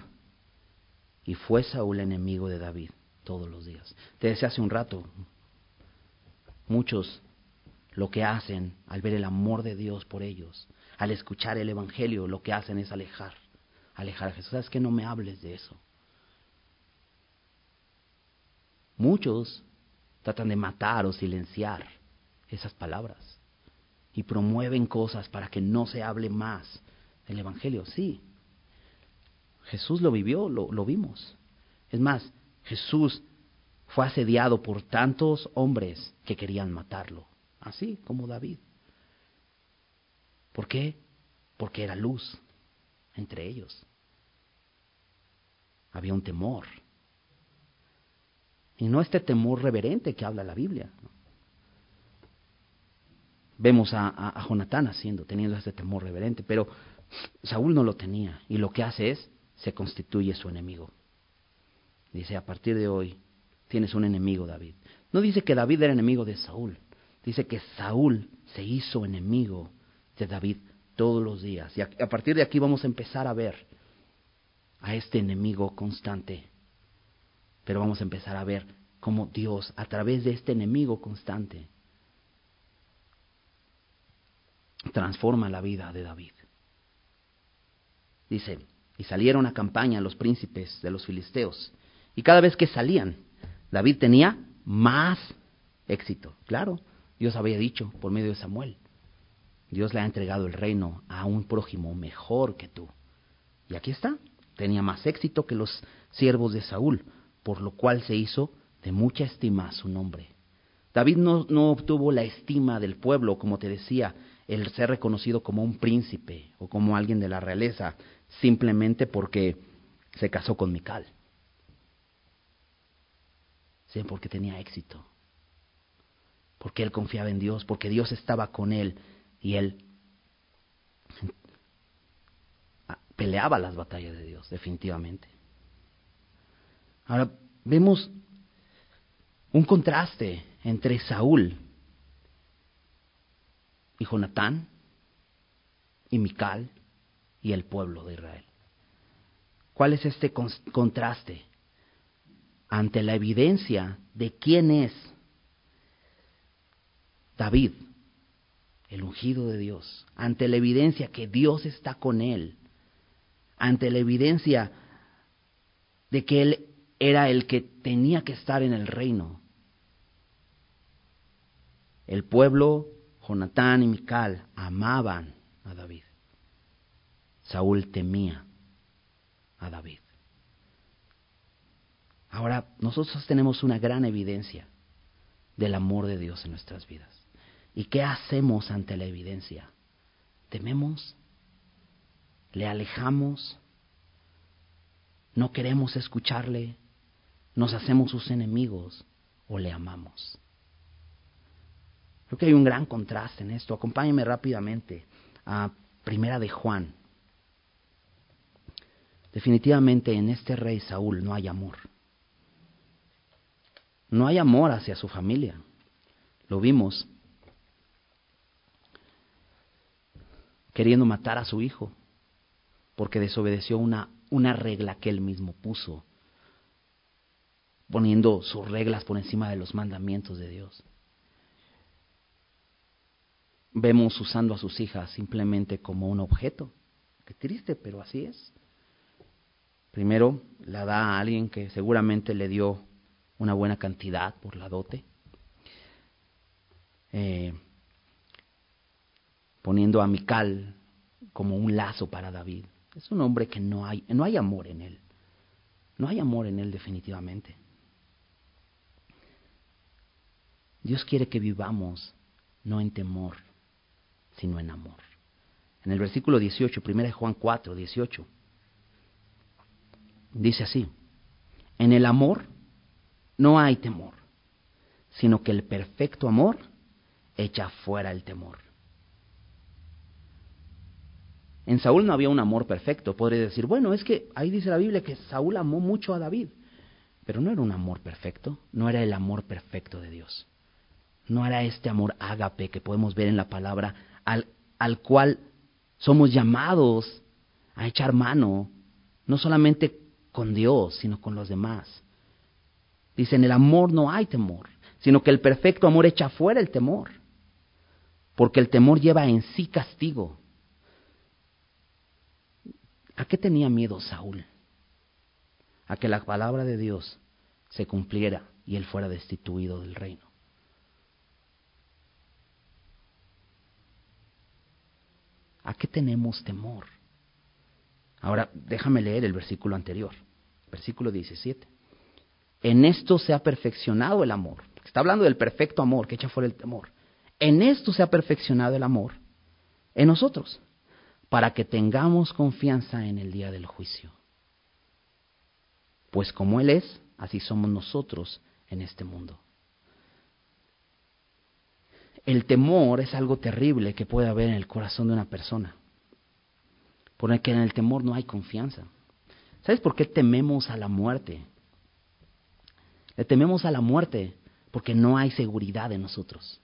Y fue Saúl enemigo de David todos los días. Te decía hace un rato, muchos lo que hacen al ver el amor de Dios por ellos, al escuchar el Evangelio, lo que hacen es alejar, alejar a Jesús. ¿Sabes que no me hables de eso? Muchos tratan de matar o silenciar esas palabras y promueven cosas para que no se hable más del Evangelio. Sí, Jesús lo vivió, lo, vimos. Es más, Jesús fue asediado por tantos hombres que querían matarlo. así como David. ¿Por qué? Porque era luz entre ellos. Había un temor. Y no este temor reverente que habla la Biblia. Vemos a, a, Jonatán haciendo, teniendo este temor reverente, pero Saúl no lo tenía. Y lo que hace es, se constituye su enemigo. Dice, a partir de hoy tienes un enemigo, David. No dice que David era enemigo de Saúl. Dice que Saúl se hizo enemigo de David todos los días. Y a, partir de aquí vamos a empezar a ver a este enemigo constante. Pero vamos a empezar a ver cómo Dios, a través de este enemigo constante, transforma la vida de David. Dice, y salieron a campaña los príncipes de los filisteos. Y cada vez que salían, David tenía más éxito. Claro, Dios había dicho por medio de Samuel, Dios le ha entregado el reino a un prójimo mejor que tú. Y aquí está, tenía más éxito que los siervos de Saúl, por lo cual se hizo de mucha estima su nombre. David no, no obtuvo la estima del pueblo, como te decía, el ser reconocido como un príncipe o como alguien de la realeza, simplemente porque se casó con Mical. Sí, porque tenía éxito. Porque él confiaba en Dios, porque Dios estaba con él y él peleaba las batallas de Dios, definitivamente. Ahora vemos un contraste entre Saúl y Jonatán y Mical y el pueblo de Israel. ¿Cuál es este contraste? Ante la evidencia de quién es David, el ungido de Dios, ante la evidencia que Dios está con él, ante la evidencia de que él era el que tenía que estar en el reino. El pueblo, Jonatán y Mical, amaban a David. Saúl temía a David. Ahora, nosotros tenemos una gran evidencia del amor de Dios en nuestras vidas. ¿Y qué hacemos ante la evidencia? ¿Tememos? ¿Le alejamos? ¿No queremos escucharle? ¿Nos hacemos sus enemigos o le amamos? Creo que hay un gran contraste en esto. Acompáñeme rápidamente a Primera de Juan. Definitivamente en este rey Saúl no hay amor. No hay amor hacia su familia. Lo vimos queriendo matar a su hijo, porque desobedeció una, una regla que él mismo puso, poniendo sus reglas por encima de los mandamientos de Dios. Vemos usando a sus hijas simplemente como un objeto. Qué triste, pero así es. Primero la da a alguien que seguramente le dio una buena cantidad por la dote. Eh, poniendo a Mical como un lazo para David. Es un hombre que no hay, no hay amor en él. No hay amor en él definitivamente. Dios quiere que vivamos no en temor, sino en amor. En el versículo 18, 1 Juan 4, 18, dice así, en el amor no hay temor, sino que el perfecto amor echa fuera el temor en Saúl no había un amor perfecto. Podría decir, bueno, es que ahí dice la Biblia que Saúl amó mucho a David, pero no era un amor perfecto, no era el amor perfecto de Dios. No era este amor ágape que podemos ver en la palabra al, al cual somos llamados a echar mano, no solamente con Dios, sino con los demás. Dice, en el amor no hay temor, sino que el perfecto amor echa fuera el temor, porque el temor lleva en sí castigo ¿A qué tenía miedo Saúl? A que la palabra de Dios se cumpliera y él fuera destituido del reino. ¿A qué tenemos temor? Ahora, déjame leer el versículo anterior, versículo 17. En esto se ha perfeccionado el amor. Está hablando del perfecto amor que echa fuera el temor. En esto se ha perfeccionado el amor en nosotros, para que tengamos confianza en el día del juicio. Pues como Él es, así somos nosotros en este mundo. El temor es algo terrible que puede haber en el corazón de una persona, porque en el temor no hay confianza. ¿Sabes por qué tememos a la muerte? Le tememos a la muerte porque no hay seguridad en nosotros.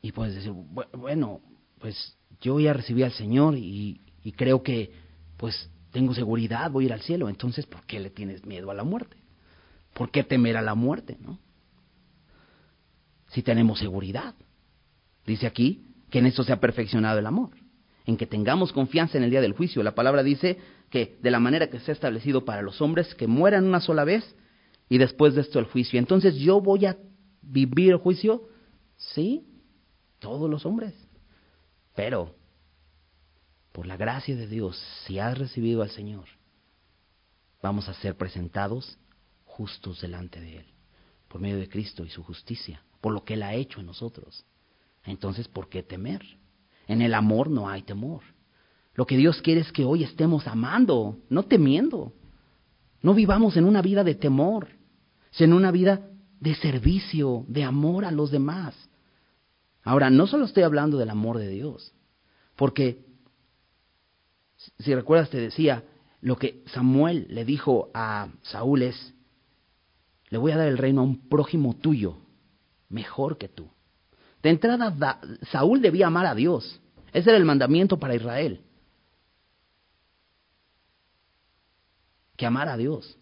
Y puedes decir, bueno, pues yo voy a recibir al Señor y, y creo que pues tengo seguridad, voy a ir al cielo. Entonces, ¿por qué le tienes miedo a la muerte? ¿Por qué temer a la muerte, no? Si tenemos seguridad. Dice aquí que en esto se ha perfeccionado el amor, en que tengamos confianza en el día del juicio. La palabra dice que de la manera que se ha establecido para los hombres, que mueran una sola vez y después de esto el juicio. Entonces, ¿yo voy a vivir el juicio? Sí, todos los hombres. Pero, por la gracia de Dios, si has recibido al Señor, vamos a ser presentados justos delante de Él, por medio de Cristo y su justicia, por lo que Él ha hecho en nosotros. Entonces, ¿por qué temer? En el amor no hay temor. Lo que Dios quiere es que hoy estemos amando, no temiendo. No vivamos en una vida de temor, sino en una vida de servicio, de amor a los demás. Ahora, no solo estoy hablando del amor de Dios, porque, si recuerdas, te decía, lo que Samuel le dijo a Saúl es, le voy a dar el reino a un prójimo tuyo, mejor que tú. De entrada, Saúl debía amar a Dios. Ese era el mandamiento para Israel. Que amara a Dios.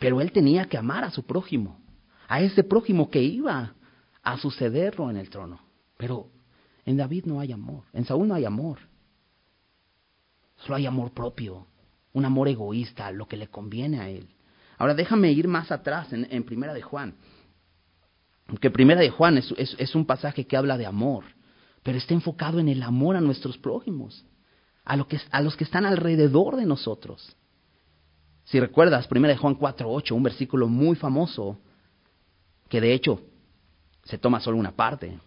Pero él tenía que amar a su prójimo, a ese prójimo que iba a sucederlo en el trono. Pero en David no hay amor, en Saúl no hay amor. Solo hay amor propio, un amor egoísta, lo que le conviene a él. Ahora déjame ir más atrás en, Primera de Juan. Porque Primera de Juan es, un pasaje que habla de amor, pero está enfocado en el amor a nuestros prójimos, a, lo que, a los que están alrededor de nosotros. Si recuerdas, Primera de Juan 4.8, un versículo muy famoso, que de hecho se toma solo una parte,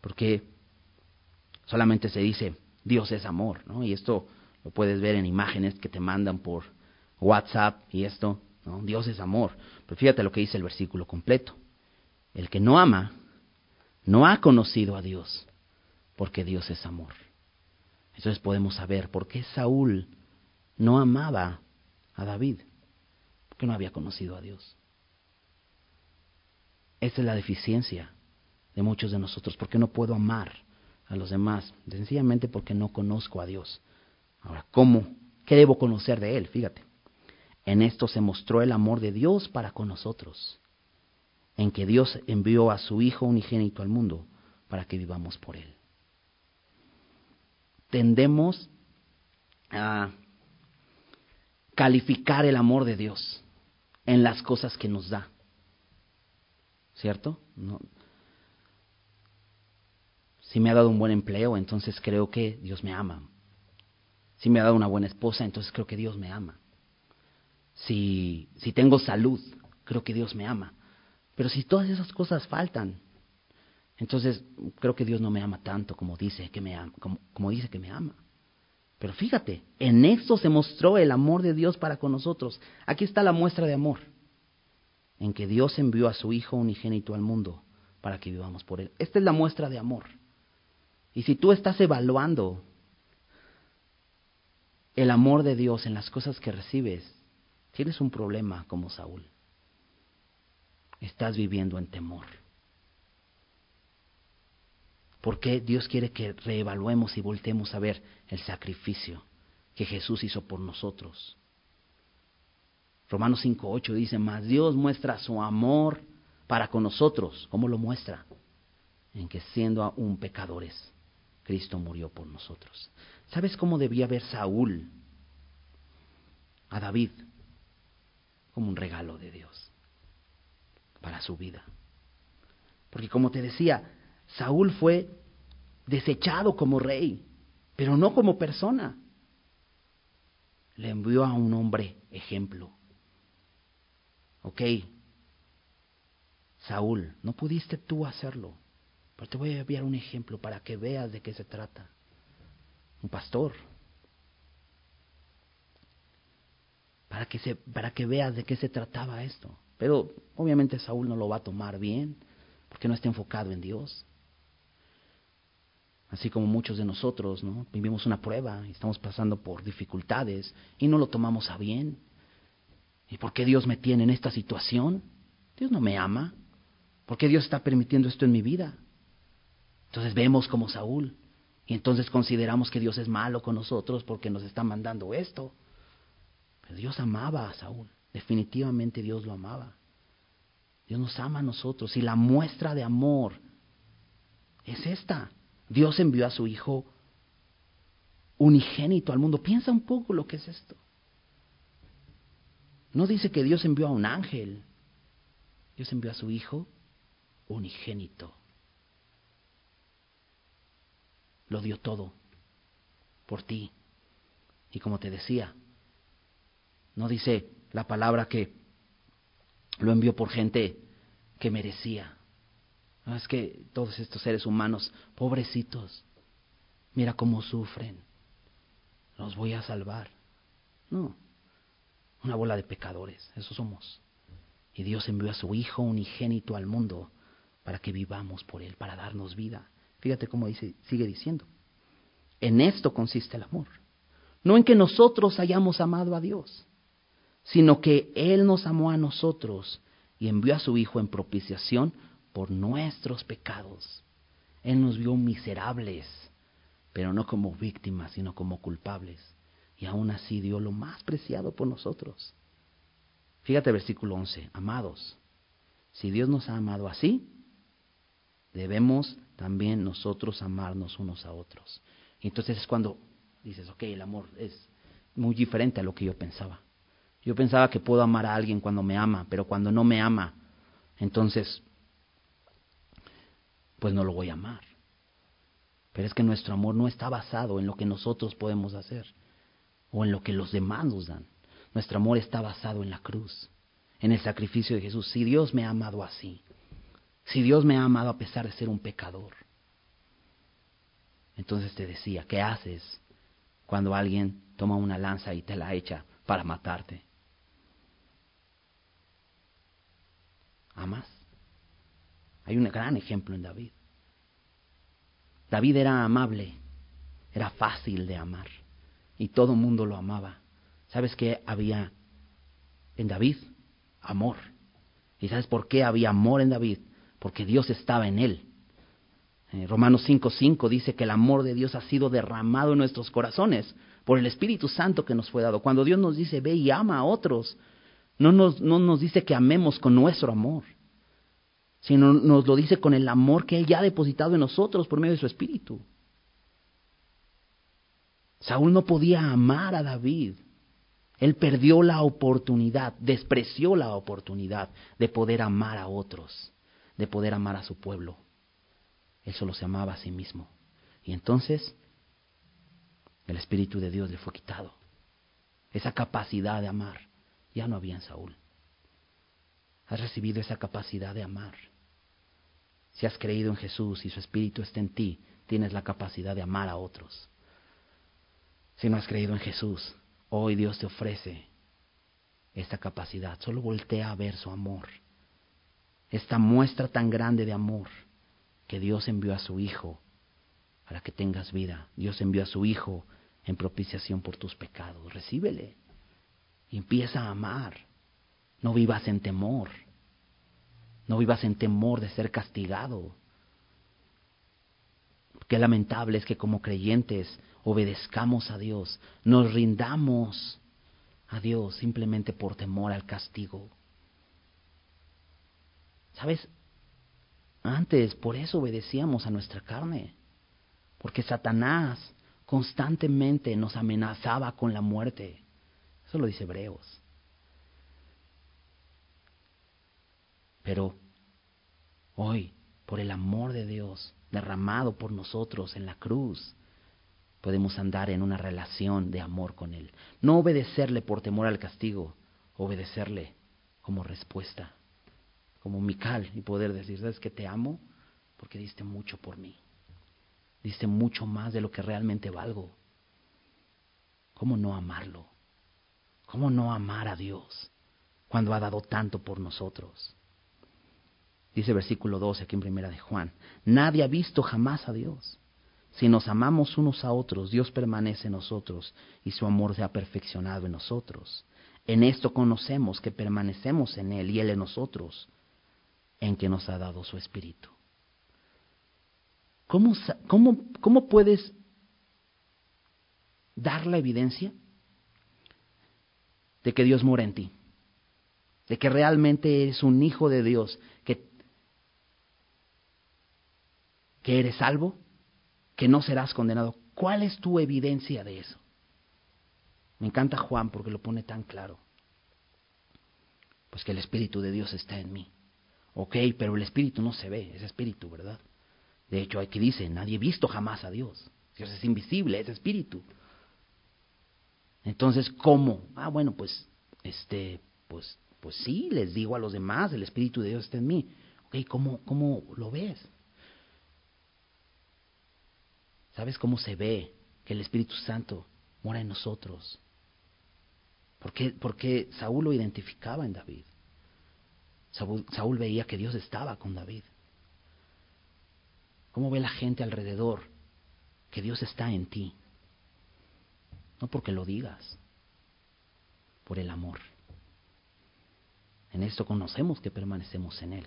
porque solamente se dice Dios es amor, ¿no? Y esto lo puedes ver en imágenes que te mandan por WhatsApp y esto, ¿no? Dios es amor. Pero fíjate lo que dice el versículo completo. El que no ama no ha conocido a Dios, porque Dios es amor. Entonces podemos saber por qué Saúl no amaba a David, porque no había conocido a Dios. Esa es la deficiencia de muchos de nosotros, porque no puedo amar a los demás, sencillamente porque no conozco a Dios. Ahora, ¿cómo? ¿Qué debo conocer de Él? Fíjate. En esto se mostró el amor de Dios para con nosotros, en que Dios envió a su Hijo unigénito al mundo para que vivamos por Él. Tendemos a calificar el amor de Dios en las cosas que nos da. ¿Cierto? No, si me ha dado un buen empleo, entonces creo que Dios me ama. Si me ha dado una buena esposa, entonces creo que Dios me ama. Si, si tengo salud, creo que Dios me ama. Pero si todas esas cosas faltan, entonces creo que Dios no me ama tanto como dice que me ama, como, dice que me ama. Pero fíjate, en esto se mostró el amor de Dios para con nosotros. Aquí está la muestra de amor, en que Dios envió a su Hijo unigénito al mundo para que vivamos por Él. Esta es la muestra de amor. Y si tú estás evaluando el amor de Dios en las cosas que recibes, tienes un problema como Saúl. Estás viviendo en temor. Porque Dios quiere que reevaluemos y voltemos a ver el sacrificio que Jesús hizo por nosotros. Romanos 5.8 dice, más Dios muestra su amor para con nosotros. ¿Cómo lo muestra? En que siendo aún pecadores, Cristo murió por nosotros. ¿Sabes cómo debía ver Saúl a David? Como un regalo de Dios para su vida. Porque como te decía, Saúl fue desechado como rey, pero no como persona. Le envió a un hombre ejemplo. Ok, Saúl, no pudiste tú hacerlo. Pero te voy a enviar un ejemplo para que veas de qué se trata. Un pastor. Para que, se, para que veas de qué se trataba esto. Pero obviamente Saúl no lo va a tomar bien, porque no está enfocado en Dios. Así como muchos de nosotros, ¿no? Vivimos una prueba y estamos pasando por dificultades y no lo tomamos a bien. ¿Y por qué Dios me tiene en esta situación? Dios no me ama. ¿Por qué Dios está permitiendo esto en mi vida? Entonces vemos como Saúl y entonces consideramos que Dios es malo con nosotros porque nos está mandando esto. Pero Dios amaba a Saúl. Definitivamente Dios lo amaba. Dios nos ama a nosotros y la muestra de amor es esta. Dios envió a su Hijo unigénito al mundo. Piensa un poco lo que es esto. No dice que Dios envió a un ángel. Dios envió a su Hijo unigénito. Lo dio todo por ti. Y como te decía, no dice la palabra que lo envió por gente que merecía. No, es que todos estos seres humanos, pobrecitos, mira cómo sufren. Los voy a salvar. No, una bola de pecadores, eso somos. Y Dios envió a su Hijo unigénito al mundo para que vivamos por Él, para darnos vida. Fíjate cómo dice, sigue diciendo. En esto consiste el amor. No en que nosotros hayamos amado a Dios, sino que Él nos amó a nosotros y envió a su Hijo en propiciación por nuestros pecados. Él nos vio miserables, pero no como víctimas, sino como culpables. Y aún así dio lo más preciado por nosotros. Fíjate versículo 11, amados, si Dios nos ha amado así, debemos también nosotros amarnos unos a otros. Y entonces es cuando dices, ok, el amor es muy diferente a lo que yo pensaba. Yo pensaba que puedo amar a alguien cuando me ama, pero cuando no me ama, entonces, pues no lo voy a amar. Pero es que nuestro amor no está basado en lo que nosotros podemos hacer o en lo que los demás nos dan. Nuestro amor está basado en la cruz, en el sacrificio de Jesús. Si Dios me ha amado así, si Dios me ha amado a pesar de ser un pecador, entonces te decía, ¿qué haces cuando alguien toma una lanza y te la echa para matarte? Amas. Hay un gran ejemplo en David. David era amable, era fácil de amar y todo el mundo lo amaba. ¿Sabes qué había en David? Amor. ¿Y sabes por qué había amor en David? Porque Dios estaba en él. Eh, Romanos 5:5 dice que el amor de Dios ha sido derramado en nuestros corazones por el Espíritu Santo que nos fue dado. Cuando Dios nos dice, ve y ama a otros, no nos, no nos dice que amemos con nuestro amor, sino nos lo dice con el amor que Él ya ha depositado en nosotros por medio de su Espíritu. Saúl no podía amar a David. Él perdió la oportunidad, despreció la oportunidad de poder amar a otros, de poder amar a su pueblo. Él solo se amaba a sí mismo. Y entonces el Espíritu de Dios le fue quitado. Esa capacidad de amar ya no había en Saúl. Has recibido esa capacidad de amar. Si has creído en Jesús y su Espíritu está en ti, tienes la capacidad de amar a otros. Si no has creído en Jesús, hoy Dios te ofrece esta capacidad. Solo voltea a ver su amor. Esta muestra tan grande de amor que Dios envió a su Hijo para que tengas vida. Dios envió a su Hijo en propiciación por tus pecados. Recíbele. Empieza a amar. No vivas en temor. No vivas en temor de ser castigado. Qué lamentable es que como creyentes obedezcamos a Dios, nos rindamos a Dios simplemente por temor al castigo. ¿Sabes? Antes por eso obedecíamos a nuestra carne, porque Satanás constantemente nos amenazaba con la muerte. Eso lo dice Hebreos. Pero hoy, por el amor de Dios derramado por nosotros en la cruz, podemos andar en una relación de amor con Él. No obedecerle por temor al castigo, obedecerle como respuesta, como Mical, y poder decir, ¿sabes que te amo? porque diste mucho por mí. Diste mucho más de lo que realmente valgo. ¿Cómo no amarlo? ¿Cómo no amar a Dios cuando ha dado tanto por nosotros? Dice versículo 12 aquí en primera de Juan, nadie ha visto jamás a Dios. Si nos amamos unos a otros, Dios permanece en nosotros y su amor se ha perfeccionado en nosotros. En esto conocemos que permanecemos en Él y Él en nosotros, en que nos ha dado su Espíritu. ¿Cómo, cómo, cómo puedes dar la evidencia de que Dios mora en ti? De que realmente eres un hijo de Dios, que, que eres salvo, que no serás condenado. ¿Cuál es tu evidencia de eso? Me encanta Juan porque lo pone tan claro. Pues que el Espíritu de Dios está en mí. Ok, pero el Espíritu no se ve, es Espíritu, ¿verdad? De hecho, aquí dice, nadie ha visto jamás a Dios. Dios es invisible, es Espíritu. Entonces, ¿cómo? Ah, bueno, pues, este, pues, pues sí, les digo a los demás, el Espíritu de Dios está en mí. Ok, ¿cómo, cómo lo ves? ¿Sabes cómo se ve que el Espíritu Santo mora en nosotros? Porque, porque Saúl lo identificaba en David. Saúl, Saúl veía que Dios estaba con David. ¿Cómo ve la gente alrededor que Dios está en ti? No porque lo digas, por el amor. En esto conocemos que permanecemos en Él.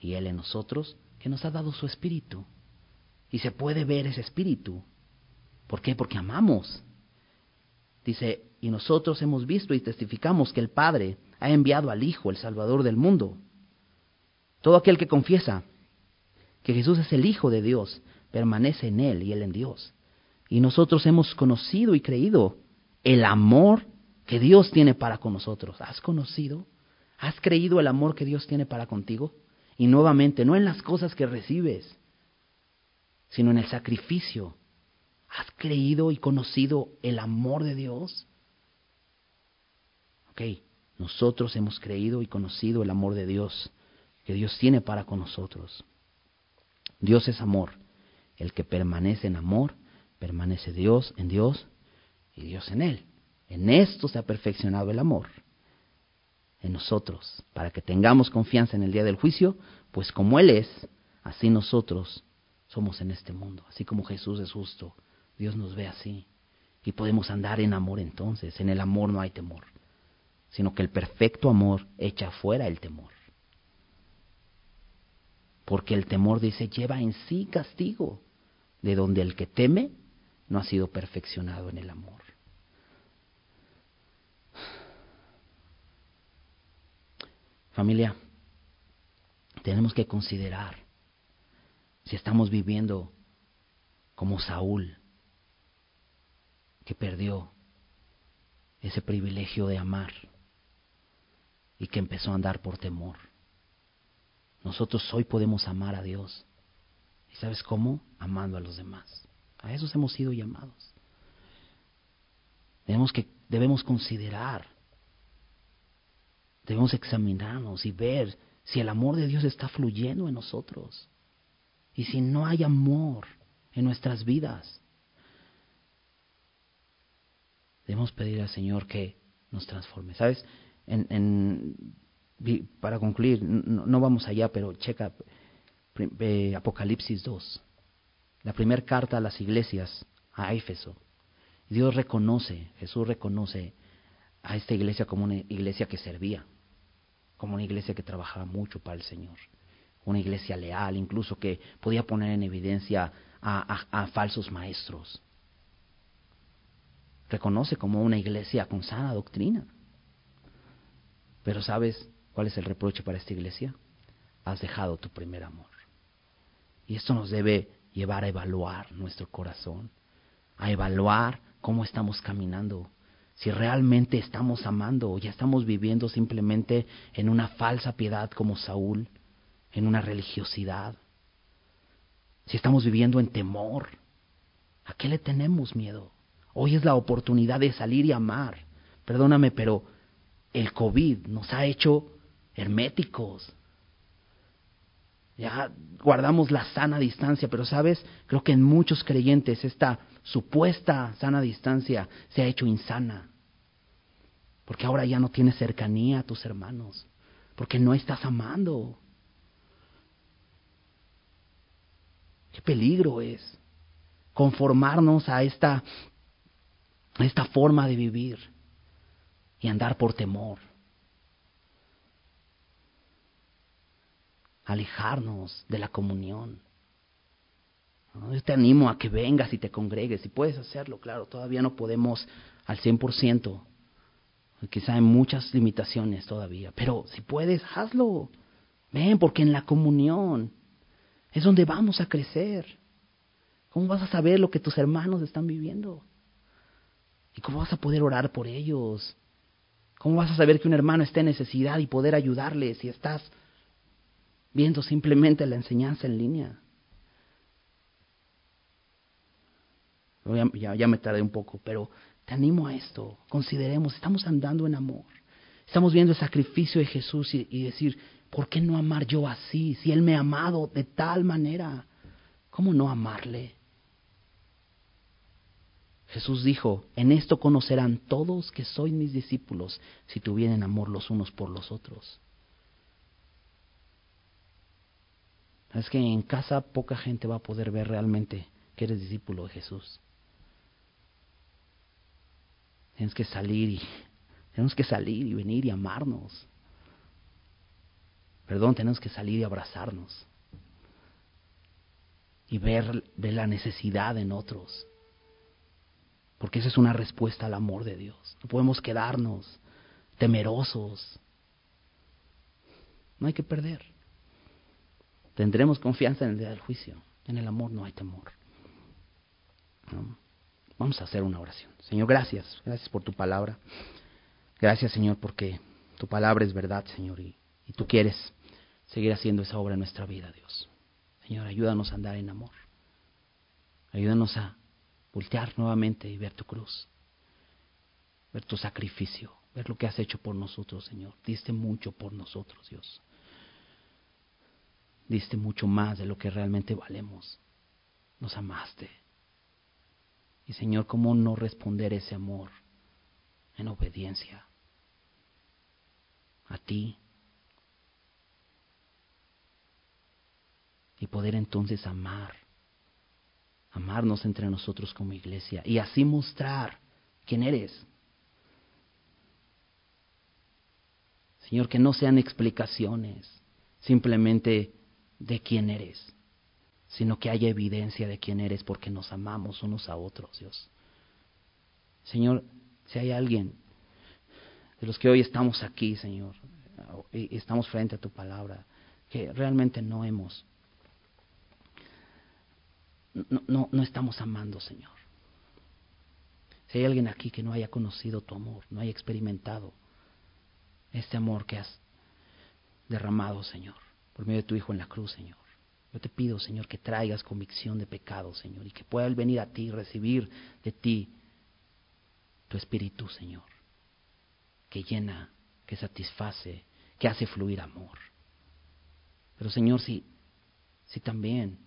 Y Él en nosotros, que nos ha dado su espíritu. Y se puede ver ese espíritu. ¿Por qué? Porque amamos. Dice, y nosotros hemos visto y testificamos que el Padre ha enviado al Hijo, el Salvador del mundo. Todo aquel que confiesa que Jesús es el Hijo de Dios, permanece en Él y Él en Dios. Y nosotros hemos conocido y creído el amor que Dios tiene para con nosotros. ¿Has conocido? ¿Has creído el amor que Dios tiene para contigo? Y nuevamente, no en las cosas que recibes, sino en el sacrificio. ¿Has creído y conocido el amor de Dios? Ok, nosotros hemos creído y conocido el amor de Dios que Dios tiene para con nosotros. Dios es amor. El que permanece en amor, permanece Dios en Dios y Dios en él. En esto se ha perfeccionado el amor. En nosotros, para que tengamos confianza en el día del juicio, pues como Él es, así nosotros somos en este mundo. Así como Jesús es justo, Dios nos ve así. Y podemos andar en amor entonces. En el amor no hay temor, sino que el perfecto amor echa fuera el temor. Porque el temor, dice, lleva en sí castigo, de donde el que teme no ha sido perfeccionado en el amor. Familia, tenemos que considerar si estamos viviendo como Saúl, que perdió ese privilegio de amar y que empezó a andar por temor. Nosotros hoy podemos amar a Dios. ¿Y sabes cómo? Amando a los demás. A esos hemos sido llamados. Debemos, que, debemos considerar, debemos examinarnos y ver si el amor de Dios está fluyendo en nosotros. Y si no hay amor en nuestras vidas, debemos pedir al Señor que nos transforme. ¿Sabes? En, para concluir, no, vamos allá, pero checa eh, Apocalipsis 2, la primera carta a las iglesias, a Éfeso. Dios reconoce, Jesús reconoce a esta iglesia como una iglesia que servía, como una iglesia que trabajaba mucho para el Señor una iglesia leal, incluso que podía poner en evidencia a, falsos maestros. Reconoce como una iglesia con sana doctrina. Pero ¿sabes cuál es el reproche para esta iglesia? Has dejado tu primer amor. Y esto nos debe llevar a evaluar nuestro corazón, a evaluar cómo estamos caminando, si realmente estamos amando o ya estamos viviendo simplemente en una falsa piedad como Saúl, en una religiosidad, si estamos viviendo en temor, ¿a qué le tenemos miedo? Hoy es la oportunidad de salir y amar. Perdóname, pero el COVID nos ha hecho herméticos. Ya guardamos la sana distancia, pero sabes, creo que en muchos creyentes esta supuesta sana distancia se ha hecho insana. Porque ahora ya no tienes cercanía a tus hermanos, porque no estás amando. Qué peligro es conformarnos a esta, esta forma de vivir y andar por temor. Alejarnos de la comunión. Yo te animo a que vengas y te congregues, si puedes hacerlo, claro, todavía no podemos al 100%, quizá hay muchas limitaciones todavía, pero si puedes, hazlo. Ven, porque en la comunión es donde vamos a crecer. ¿Cómo vas a saber lo que tus hermanos están viviendo? ¿Y cómo vas a poder orar por ellos? ¿Cómo vas a saber que un hermano está en necesidad y poder ayudarle si estás viendo simplemente la enseñanza en línea. Ya, me tardé un poco, pero te animo a esto. Consideremos, estamos andando en amor. Estamos viendo el sacrificio de Jesús y, y decir, ¿por qué no amar yo así? Si Él me ha amado de tal manera, ¿cómo no amarle? Jesús dijo, en esto conocerán todos que sois mis discípulos si tuvieran amor los unos por los otros. Es que en casa poca gente va a poder ver realmente que eres discípulo de Jesús. Tienes que salir y tenemos que salir y venir y amarnos. Perdón, tenemos que salir y abrazarnos. Y ver, ver la necesidad en otros. Porque esa es una respuesta al amor de Dios. No podemos quedarnos temerosos. No hay que perder. Tendremos confianza en el día del juicio. En el amor no hay temor. Vamos a hacer una oración. Señor, gracias. Gracias por tu palabra. Gracias, Señor, porque tu palabra es verdad, Señor, y, y tú quieres seguir haciendo esa obra en nuestra vida, Dios. Señor, ayúdanos a andar en amor. Ayúdanos a voltear nuevamente y ver tu cruz, ver tu sacrificio, ver lo que has hecho por nosotros, Señor. Diste mucho por nosotros, Dios diste mucho más de lo que realmente valemos. Nos amaste. Y Señor, ¿cómo no responder ese amor en obediencia a ti? Y poder entonces amar, amarnos entre nosotros como iglesia y así mostrar quién eres. Señor, que no sean explicaciones, simplemente de quién eres, sino que haya evidencia de quién eres porque nos amamos unos a otros, Dios. Señor, si hay alguien de los que hoy estamos aquí, Señor, y estamos frente a tu palabra, que realmente no hemos, no, no, no estamos amando, Señor. Si hay alguien aquí que no haya conocido tu amor, no haya experimentado este amor que has derramado, Señor por medio de tu Hijo en la cruz, Señor. Yo te pido, Señor, que traigas convicción de pecado, Señor, y que pueda venir a ti y recibir de ti tu Espíritu, Señor, que llena, que satisface, que hace fluir amor. Pero, Señor, si, si también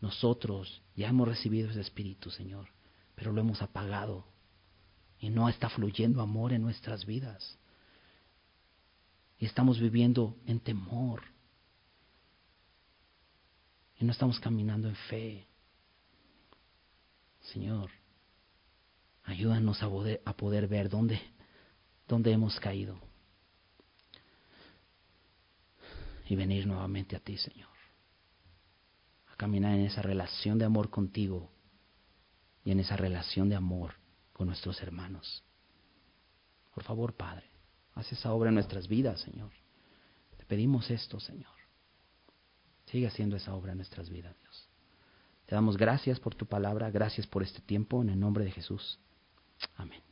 nosotros ya hemos recibido ese Espíritu, Señor, pero lo hemos apagado y no está fluyendo amor en nuestras vidas, y estamos viviendo en temor, y no estamos caminando en fe. Señor, ayúdanos a poder, a poder ver dónde, dónde hemos caído y venir nuevamente a ti, Señor. A caminar en esa relación de amor contigo y en esa relación de amor con nuestros hermanos. Por favor, Padre, haz esa obra en nuestras vidas, Señor. Te pedimos esto, Señor. Sigue haciendo esa obra en nuestras vidas, Dios. Te damos gracias por tu palabra, gracias por este tiempo, en el nombre de Jesús. Amén.